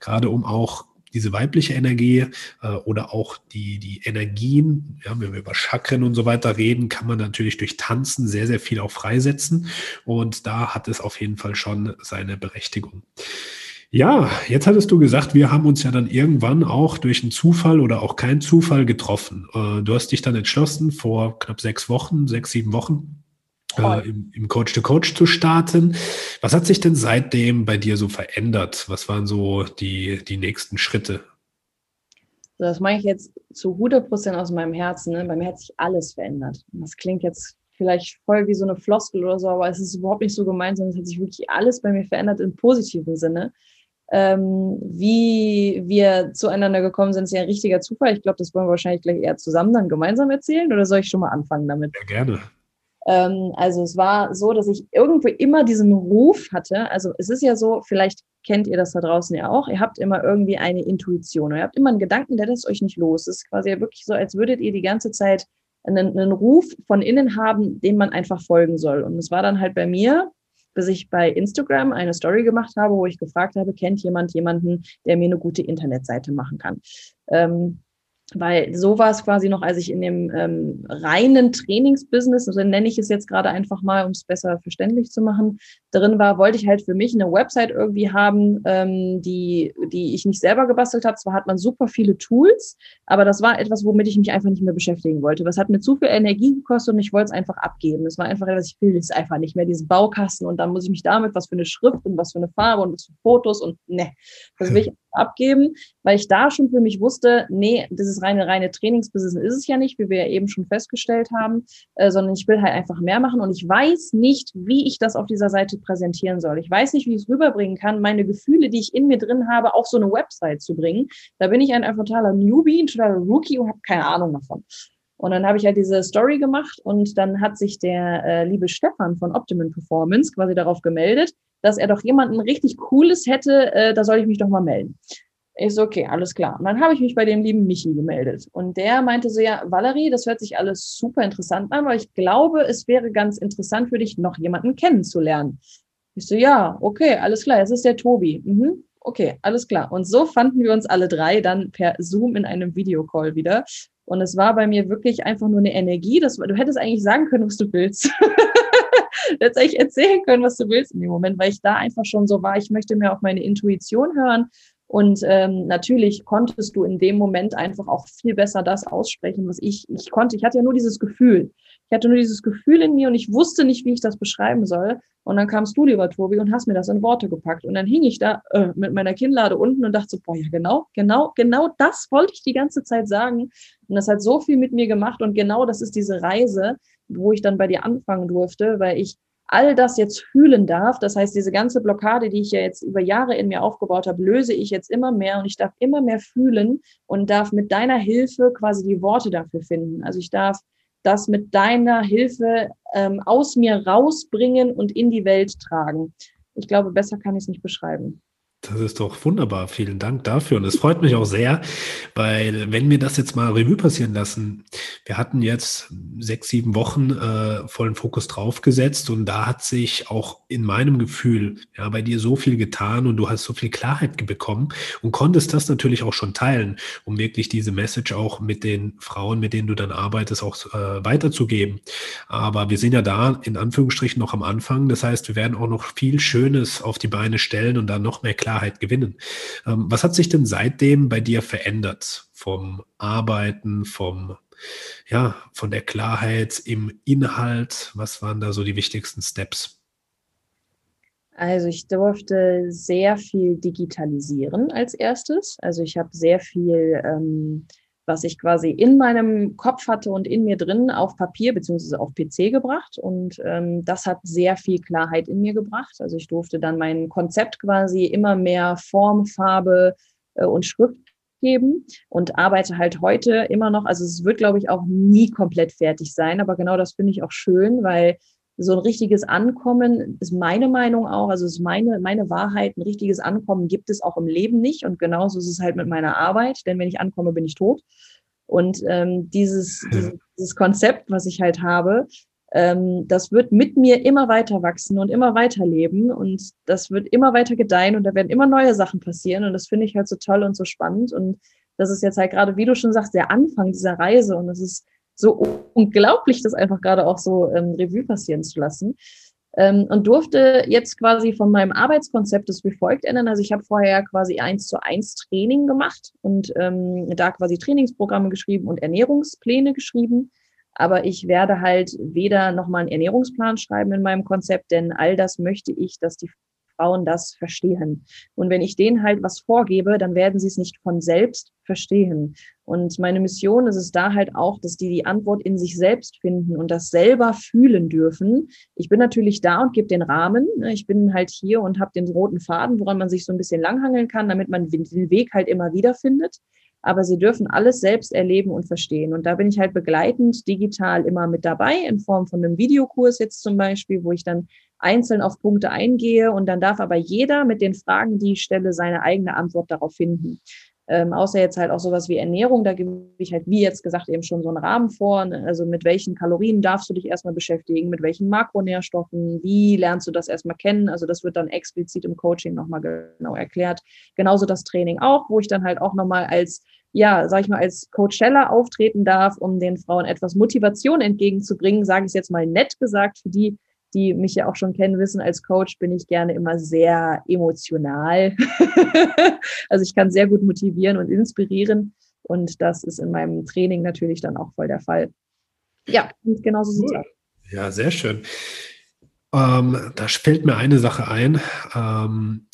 gerade um auch diese weibliche Energie äh, oder auch die, die Energien, ja, wenn wir über Chakren und so weiter reden, kann man natürlich durch Tanzen sehr, sehr viel auch freisetzen. Und da hat es auf jeden Fall schon seine Berechtigung. Ja, jetzt hattest du gesagt, wir haben uns ja dann irgendwann auch durch einen Zufall oder auch keinen Zufall getroffen. Äh, du hast dich dann entschlossen, vor knapp sechs Wochen, sechs, sieben Wochen, äh, im, im Coach-to-Coach zu starten. Was hat sich denn seitdem bei dir so verändert? Was waren so die, die nächsten Schritte? Das mache ich jetzt zu 100 Prozent aus meinem Herzen. Ne? Bei mir hat sich alles verändert. Das klingt jetzt vielleicht voll wie so eine Floskel oder so, aber es ist überhaupt nicht so gemeint, sondern es hat sich wirklich alles bei mir verändert im positiven Sinne. Ähm, wie wir zueinander gekommen sind, ist ja ein richtiger Zufall. Ich glaube, das wollen wir wahrscheinlich gleich eher zusammen dann gemeinsam erzählen oder soll ich schon mal anfangen damit? Ja, gerne. Ähm, also es war so, dass ich irgendwo immer diesen Ruf hatte. Also es ist ja so, vielleicht kennt ihr das da draußen ja auch. Ihr habt immer irgendwie eine Intuition. Ihr habt immer einen Gedanken, der lässt euch nicht los. Es ist quasi wirklich so, als würdet ihr die ganze Zeit einen, einen Ruf von innen haben, dem man einfach folgen soll. Und es war dann halt bei mir, bis ich bei Instagram eine Story gemacht habe, wo ich gefragt habe, kennt jemand jemanden, der mir eine gute Internetseite machen kann? Ähm, weil so war es quasi noch, als ich in dem ähm, reinen Trainingsbusiness, so nenne ich es jetzt gerade einfach mal, um es besser verständlich zu machen, drin war, wollte ich halt für mich eine Website irgendwie haben, ähm, die, die ich nicht selber gebastelt habe. Zwar hat man super viele Tools, aber das war etwas, womit ich mich einfach nicht mehr beschäftigen wollte. Was hat mir zu viel Energie gekostet und ich wollte es einfach abgeben. Es war einfach etwas, ich will es einfach nicht mehr, diesen Baukasten und dann muss ich mich damit, was für eine Schrift und was für eine Farbe und was für Fotos und ne, das will ich abgeben, weil ich da schon für mich wusste, nee, dieses reine, reine Trainingsbusiness ist es ja nicht, wie wir ja eben schon festgestellt haben, äh, sondern ich will halt einfach mehr machen und ich weiß nicht, wie ich das auf dieser Seite präsentieren soll. Ich weiß nicht, wie ich es rüberbringen kann, meine Gefühle, die ich in mir drin habe, auf so eine Website zu bringen. Da bin ich ein, ein totaler Newbie, ein totaler Rookie und habe keine Ahnung davon. Und dann habe ich halt diese Story gemacht und dann hat sich der äh, liebe Stefan von Optimum Performance quasi darauf gemeldet, dass er doch jemanden richtig Cooles hätte, äh, da soll ich mich doch mal melden. Ich so, okay, alles klar. Und dann habe ich mich bei dem lieben Michi gemeldet. Und der meinte so, ja, Valerie, das hört sich alles super interessant an, aber ich glaube, es wäre ganz interessant für dich, noch jemanden kennenzulernen. Ich so, ja, okay, alles klar, es ist der Tobi. Mhm, okay, alles klar. Und so fanden wir uns alle drei dann per Zoom in einem Videocall wieder. Und es war bei mir wirklich einfach nur eine Energie. Das, du hättest eigentlich sagen können, was du willst. eigentlich erzählen können, was du willst in dem Moment, weil ich da einfach schon so war, ich möchte mehr auf meine Intuition hören. Und ähm, natürlich konntest du in dem Moment einfach auch viel besser das aussprechen, was ich, ich konnte. Ich hatte ja nur dieses Gefühl. Ich hatte nur dieses Gefühl in mir und ich wusste nicht, wie ich das beschreiben soll. Und dann kamst du, lieber Tobi, und hast mir das in Worte gepackt. Und dann hing ich da äh, mit meiner Kinnlade unten und dachte so, boah, ja, genau, genau, genau das wollte ich die ganze Zeit sagen. Und das hat so viel mit mir gemacht. Und genau das ist diese Reise, wo ich dann bei dir anfangen durfte, weil ich all das jetzt fühlen darf. Das heißt, diese ganze Blockade, die ich ja jetzt über Jahre in mir aufgebaut habe, löse ich jetzt immer mehr und ich darf immer mehr fühlen und darf mit deiner Hilfe quasi die Worte dafür finden. Also ich darf das mit deiner Hilfe ähm, aus mir rausbringen und in die Welt tragen. Ich glaube, besser kann ich es nicht beschreiben. Das ist doch wunderbar. Vielen Dank dafür. Und es freut mich auch sehr, weil wenn wir das jetzt mal Revue passieren lassen, wir hatten jetzt sechs, sieben Wochen äh, vollen Fokus draufgesetzt und da hat sich auch in meinem Gefühl ja bei dir so viel getan und du hast so viel Klarheit bekommen und konntest das natürlich auch schon teilen, um wirklich diese Message auch mit den Frauen, mit denen du dann arbeitest, auch äh, weiterzugeben. Aber wir sind ja da in Anführungsstrichen noch am Anfang. Das heißt, wir werden auch noch viel Schönes auf die Beine stellen und dann noch mehr Klarheit Klarheit gewinnen. Ähm, was hat sich denn seitdem bei dir verändert? Vom Arbeiten, vom, ja, von der Klarheit im Inhalt? Was waren da so die wichtigsten Steps? Also ich durfte sehr viel digitalisieren als erstes. Also ich habe sehr viel ähm, was ich quasi in meinem Kopf hatte und in mir drin auf Papier beziehungsweise auf PC gebracht. Und ähm, das hat sehr viel Klarheit in mir gebracht. Also ich durfte dann mein Konzept quasi immer mehr Form, Farbe äh, und Schrift geben und arbeite halt heute immer noch. Also es wird, glaube ich, auch nie komplett fertig sein. Aber genau das finde ich auch schön, weil so ein richtiges Ankommen ist meine Meinung auch, also ist meine, meine Wahrheit, ein richtiges Ankommen gibt es auch im Leben nicht. Und genauso ist es halt mit meiner Arbeit, denn wenn ich ankomme, bin ich tot. Und ähm, dieses, dieses, dieses Konzept, was ich halt habe, ähm, das wird mit mir immer weiter wachsen und immer weiter leben. Und das wird immer weiter gedeihen und da werden immer neue Sachen passieren. Und das finde ich halt so toll und so spannend. Und das ist jetzt halt gerade, wie du schon sagst, der Anfang dieser Reise. Und es ist so unglaublich, das einfach gerade auch so ähm, Revue passieren zu lassen. Ähm, und durfte jetzt quasi von meinem Arbeitskonzept das wie folgt ändern. Also ich habe vorher quasi eins zu eins Training gemacht und ähm, da quasi Trainingsprogramme geschrieben und Ernährungspläne geschrieben. Aber ich werde halt weder nochmal einen Ernährungsplan schreiben in meinem Konzept, denn all das möchte ich, dass die Frauen das verstehen. Und wenn ich denen halt was vorgebe, dann werden sie es nicht von selbst verstehen. Und meine Mission ist es da halt auch, dass die die Antwort in sich selbst finden und das selber fühlen dürfen. Ich bin natürlich da und gebe den Rahmen. Ich bin halt hier und habe den roten Faden, woran man sich so ein bisschen langhangeln kann, damit man den Weg halt immer wieder findet aber sie dürfen alles selbst erleben und verstehen. Und da bin ich halt begleitend digital immer mit dabei, in Form von einem Videokurs jetzt zum Beispiel, wo ich dann einzeln auf Punkte eingehe und dann darf aber jeder mit den Fragen, die ich stelle, seine eigene Antwort darauf finden. Ähm, außer jetzt halt auch sowas wie Ernährung, da gebe ich halt, wie jetzt gesagt, eben schon so einen Rahmen vor. Ne? Also mit welchen Kalorien darfst du dich erstmal beschäftigen, mit welchen Makronährstoffen, wie lernst du das erstmal kennen? Also das wird dann explizit im Coaching nochmal genau erklärt. Genauso das Training auch, wo ich dann halt auch nochmal als ja, sag ich mal, als Coachella auftreten darf, um den Frauen etwas Motivation entgegenzubringen, sage ich jetzt mal nett gesagt, für die, die mich ja auch schon kennen, wissen, als Coach bin ich gerne immer sehr emotional. also ich kann sehr gut motivieren und inspirieren. Und das ist in meinem Training natürlich dann auch voll der Fall. Ja, und genauso sieht es aus. Ja, sehr schön. Ähm, da fällt mir eine Sache ein. Ähm,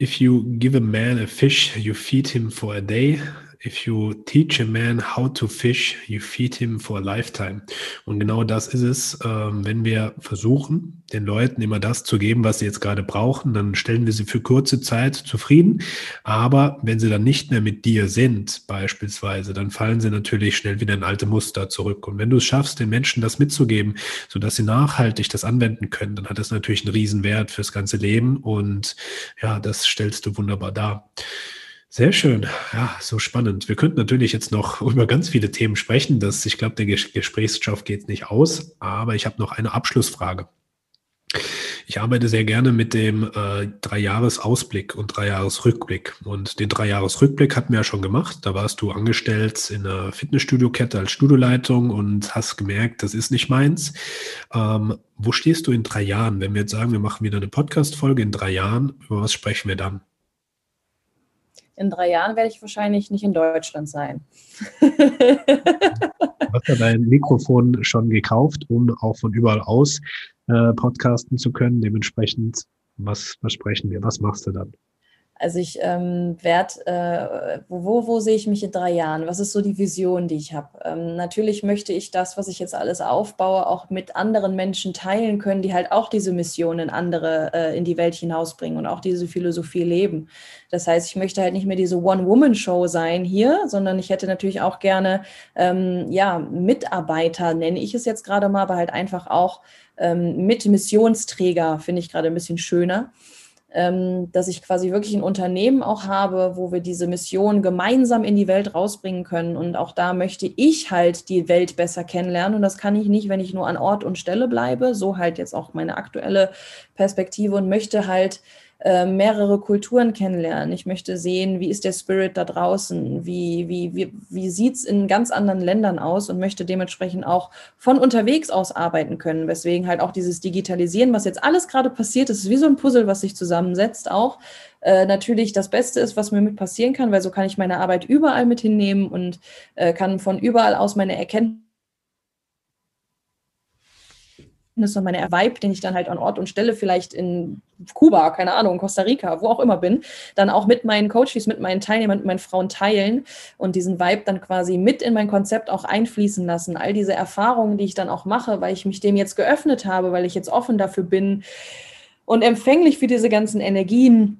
if you give a man a fish, you feed him for a day if you teach a man how to fish, you feed him for a lifetime. Und genau das ist es, ähm, wenn wir versuchen, den Leuten immer das zu geben, was sie jetzt gerade brauchen, dann stellen wir sie für kurze Zeit zufrieden. Aber wenn sie dann nicht mehr mit dir sind, beispielsweise, dann fallen sie natürlich schnell wieder in alte Muster zurück. Und wenn du es schaffst, den Menschen das mitzugeben, sodass sie nachhaltig das anwenden können, dann hat das natürlich einen Riesenwert fürs ganze Leben. Und ja, das stellst du wunderbar dar. Sehr schön. Ja, so spannend. Wir könnten natürlich jetzt noch über ganz viele Themen sprechen. Das, ich glaube, der Gesprächsstoff geht nicht aus, aber ich habe noch eine Abschlussfrage. Ich arbeite sehr gerne mit dem äh, Dreijahresausblick und Dreijahresrückblick. Und den Dreijahresrückblick hatten wir ja schon gemacht. Da warst du angestellt in einer Fitnessstudio-Kette als Studioleitung und hast gemerkt, das ist nicht meins. Ähm, wo stehst du in drei Jahren? Wenn wir jetzt sagen, wir machen wieder eine Podcast-Folge in drei Jahren, über was sprechen wir dann? In drei Jahren werde ich wahrscheinlich nicht in Deutschland sein. Du hast ja dein Mikrofon schon gekauft, um auch von überall aus äh, podcasten zu können. Dementsprechend, was versprechen wir? Was machst du dann? Also ich ähm, werde, äh, wo, wo sehe ich mich in drei Jahren? Was ist so die Vision, die ich habe? Ähm, natürlich möchte ich das, was ich jetzt alles aufbaue, auch mit anderen Menschen teilen können, die halt auch diese Mission in andere, äh, in die Welt hinausbringen und auch diese Philosophie leben. Das heißt, ich möchte halt nicht mehr diese One-Woman-Show sein hier, sondern ich hätte natürlich auch gerne, ähm, ja, Mitarbeiter, nenne ich es jetzt gerade mal, aber halt einfach auch ähm, mit Missionsträger, finde ich gerade ein bisschen schöner dass ich quasi wirklich ein Unternehmen auch habe, wo wir diese Mission gemeinsam in die Welt rausbringen können. Und auch da möchte ich halt die Welt besser kennenlernen. Und das kann ich nicht, wenn ich nur an Ort und Stelle bleibe. So halt jetzt auch meine aktuelle Perspektive und möchte halt äh, mehrere Kulturen kennenlernen. Ich möchte sehen, wie ist der Spirit da draußen, wie, wie, wie, wie sieht es in ganz anderen Ländern aus und möchte dementsprechend auch von unterwegs aus arbeiten können. Weswegen halt auch dieses Digitalisieren, was jetzt alles gerade passiert, ist wie so ein Puzzle, was sich zusammensetzt, auch äh, natürlich das Beste ist, was mir mit passieren kann, weil so kann ich meine Arbeit überall mit hinnehmen und äh, kann von überall aus meine Erkenntnisse Erlebnis und meine Vibe, den ich dann halt an Ort und Stelle vielleicht in Kuba, keine Ahnung, Costa Rica, wo auch immer bin, dann auch mit meinen Coaches, mit meinen Teilnehmern, mit meinen Frauen teilen und diesen Vibe dann quasi mit in mein Konzept auch einfließen lassen. All diese Erfahrungen, die ich dann auch mache, weil ich mich dem jetzt geöffnet habe, weil ich jetzt offen dafür bin und empfänglich für diese ganzen Energien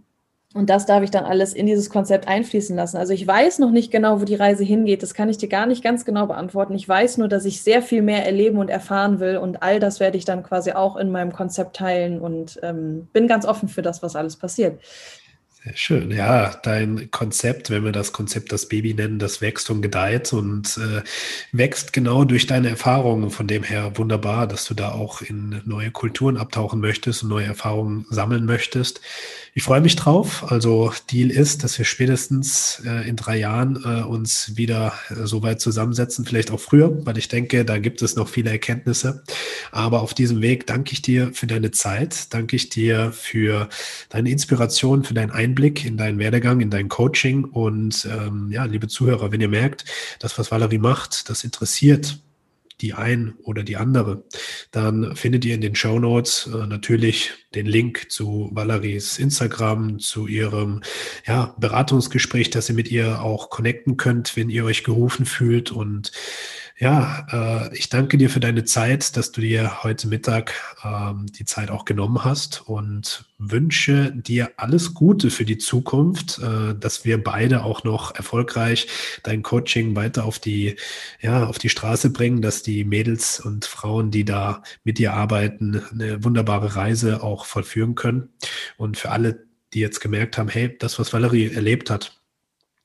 und das darf ich dann alles in dieses Konzept einfließen lassen. Also ich weiß noch nicht genau, wo die Reise hingeht. Das kann ich dir gar nicht ganz genau beantworten. Ich weiß nur, dass ich sehr viel mehr erleben und erfahren will. Und all das werde ich dann quasi auch in meinem Konzept teilen und ähm, bin ganz offen für das, was alles passiert. Sehr schön. Ja, dein Konzept, wenn wir das Konzept das Baby nennen, das wächst und gedeiht und äh, wächst genau durch deine Erfahrungen. Von dem her wunderbar, dass du da auch in neue Kulturen abtauchen möchtest und neue Erfahrungen sammeln möchtest. Ich freue mich drauf. Also Deal ist, dass wir spätestens äh, in drei Jahren äh, uns wieder äh, so weit zusammensetzen, vielleicht auch früher, weil ich denke, da gibt es noch viele Erkenntnisse. Aber auf diesem Weg danke ich dir für deine Zeit, danke ich dir für deine Inspiration, für deinen Einblick in deinen Werdegang, in dein Coaching. Und ähm, ja, liebe Zuhörer, wenn ihr merkt, das, was Valerie macht, das interessiert die ein oder die andere, dann findet ihr in den Show Notes äh, natürlich den Link zu Valeries Instagram, zu ihrem ja, Beratungsgespräch, dass ihr mit ihr auch connecten könnt, wenn ihr euch gerufen fühlt. Und ja, äh, ich danke dir für deine Zeit, dass du dir heute Mittag ähm, die Zeit auch genommen hast und wünsche dir alles Gute für die Zukunft, äh, dass wir beide auch noch erfolgreich dein Coaching weiter auf die, ja, auf die Straße bringen, dass die Mädels und Frauen, die da mit dir arbeiten, eine wunderbare Reise auch vollführen können. Und für alle, die jetzt gemerkt haben, hey, das, was Valerie erlebt hat,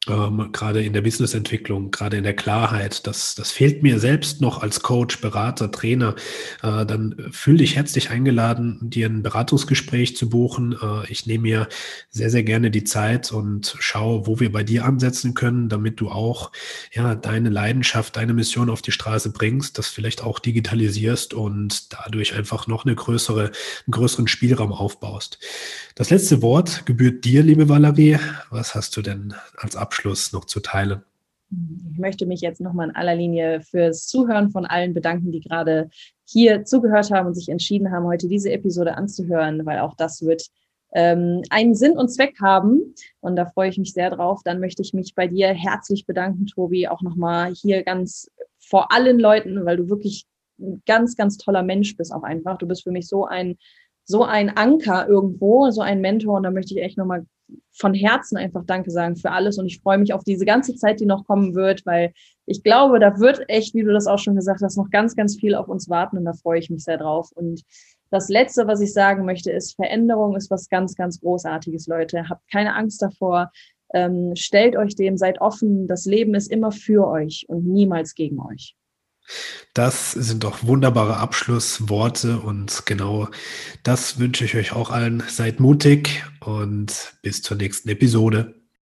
ähm, gerade in der Businessentwicklung, gerade in der Klarheit, das, das fehlt mir selbst noch als Coach, Berater, Trainer, äh, dann fühl dich herzlich eingeladen, dir ein Beratungsgespräch zu buchen. Äh, ich nehme mir sehr, sehr gerne die Zeit und schaue, wo wir bei dir ansetzen können, damit du auch ja, deine Leidenschaft, deine Mission auf die Straße bringst, das vielleicht auch digitalisierst und dadurch einfach noch eine größere, einen größeren Spielraum aufbaust. Das letzte Wort gebührt dir, liebe Valerie. Was hast du denn als Abschluss noch zu teilen? Ich möchte mich jetzt nochmal in aller Linie fürs Zuhören von allen bedanken, die gerade hier zugehört haben und sich entschieden haben, heute diese Episode anzuhören, weil auch das wird ähm, einen Sinn und Zweck haben. Und da freue ich mich sehr drauf. Dann möchte ich mich bei dir herzlich bedanken, Tobi, auch nochmal hier ganz vor allen Leuten, weil du wirklich ein ganz, ganz toller Mensch bist auch einfach. Du bist für mich so ein so ein Anker irgendwo, so ein Mentor. Und da möchte ich echt nochmal von Herzen einfach Danke sagen für alles. Und ich freue mich auf diese ganze Zeit, die noch kommen wird, weil ich glaube, da wird echt, wie du das auch schon gesagt hast, noch ganz, ganz viel auf uns warten. Und da freue ich mich sehr drauf. Und das Letzte, was ich sagen möchte, ist, Veränderung ist was ganz, ganz Großartiges, Leute. Habt keine Angst davor. Ähm, stellt euch dem, seid offen. Das Leben ist immer für euch und niemals gegen euch. Das sind doch wunderbare Abschlussworte und genau das wünsche ich euch auch allen. Seid mutig und bis zur nächsten Episode.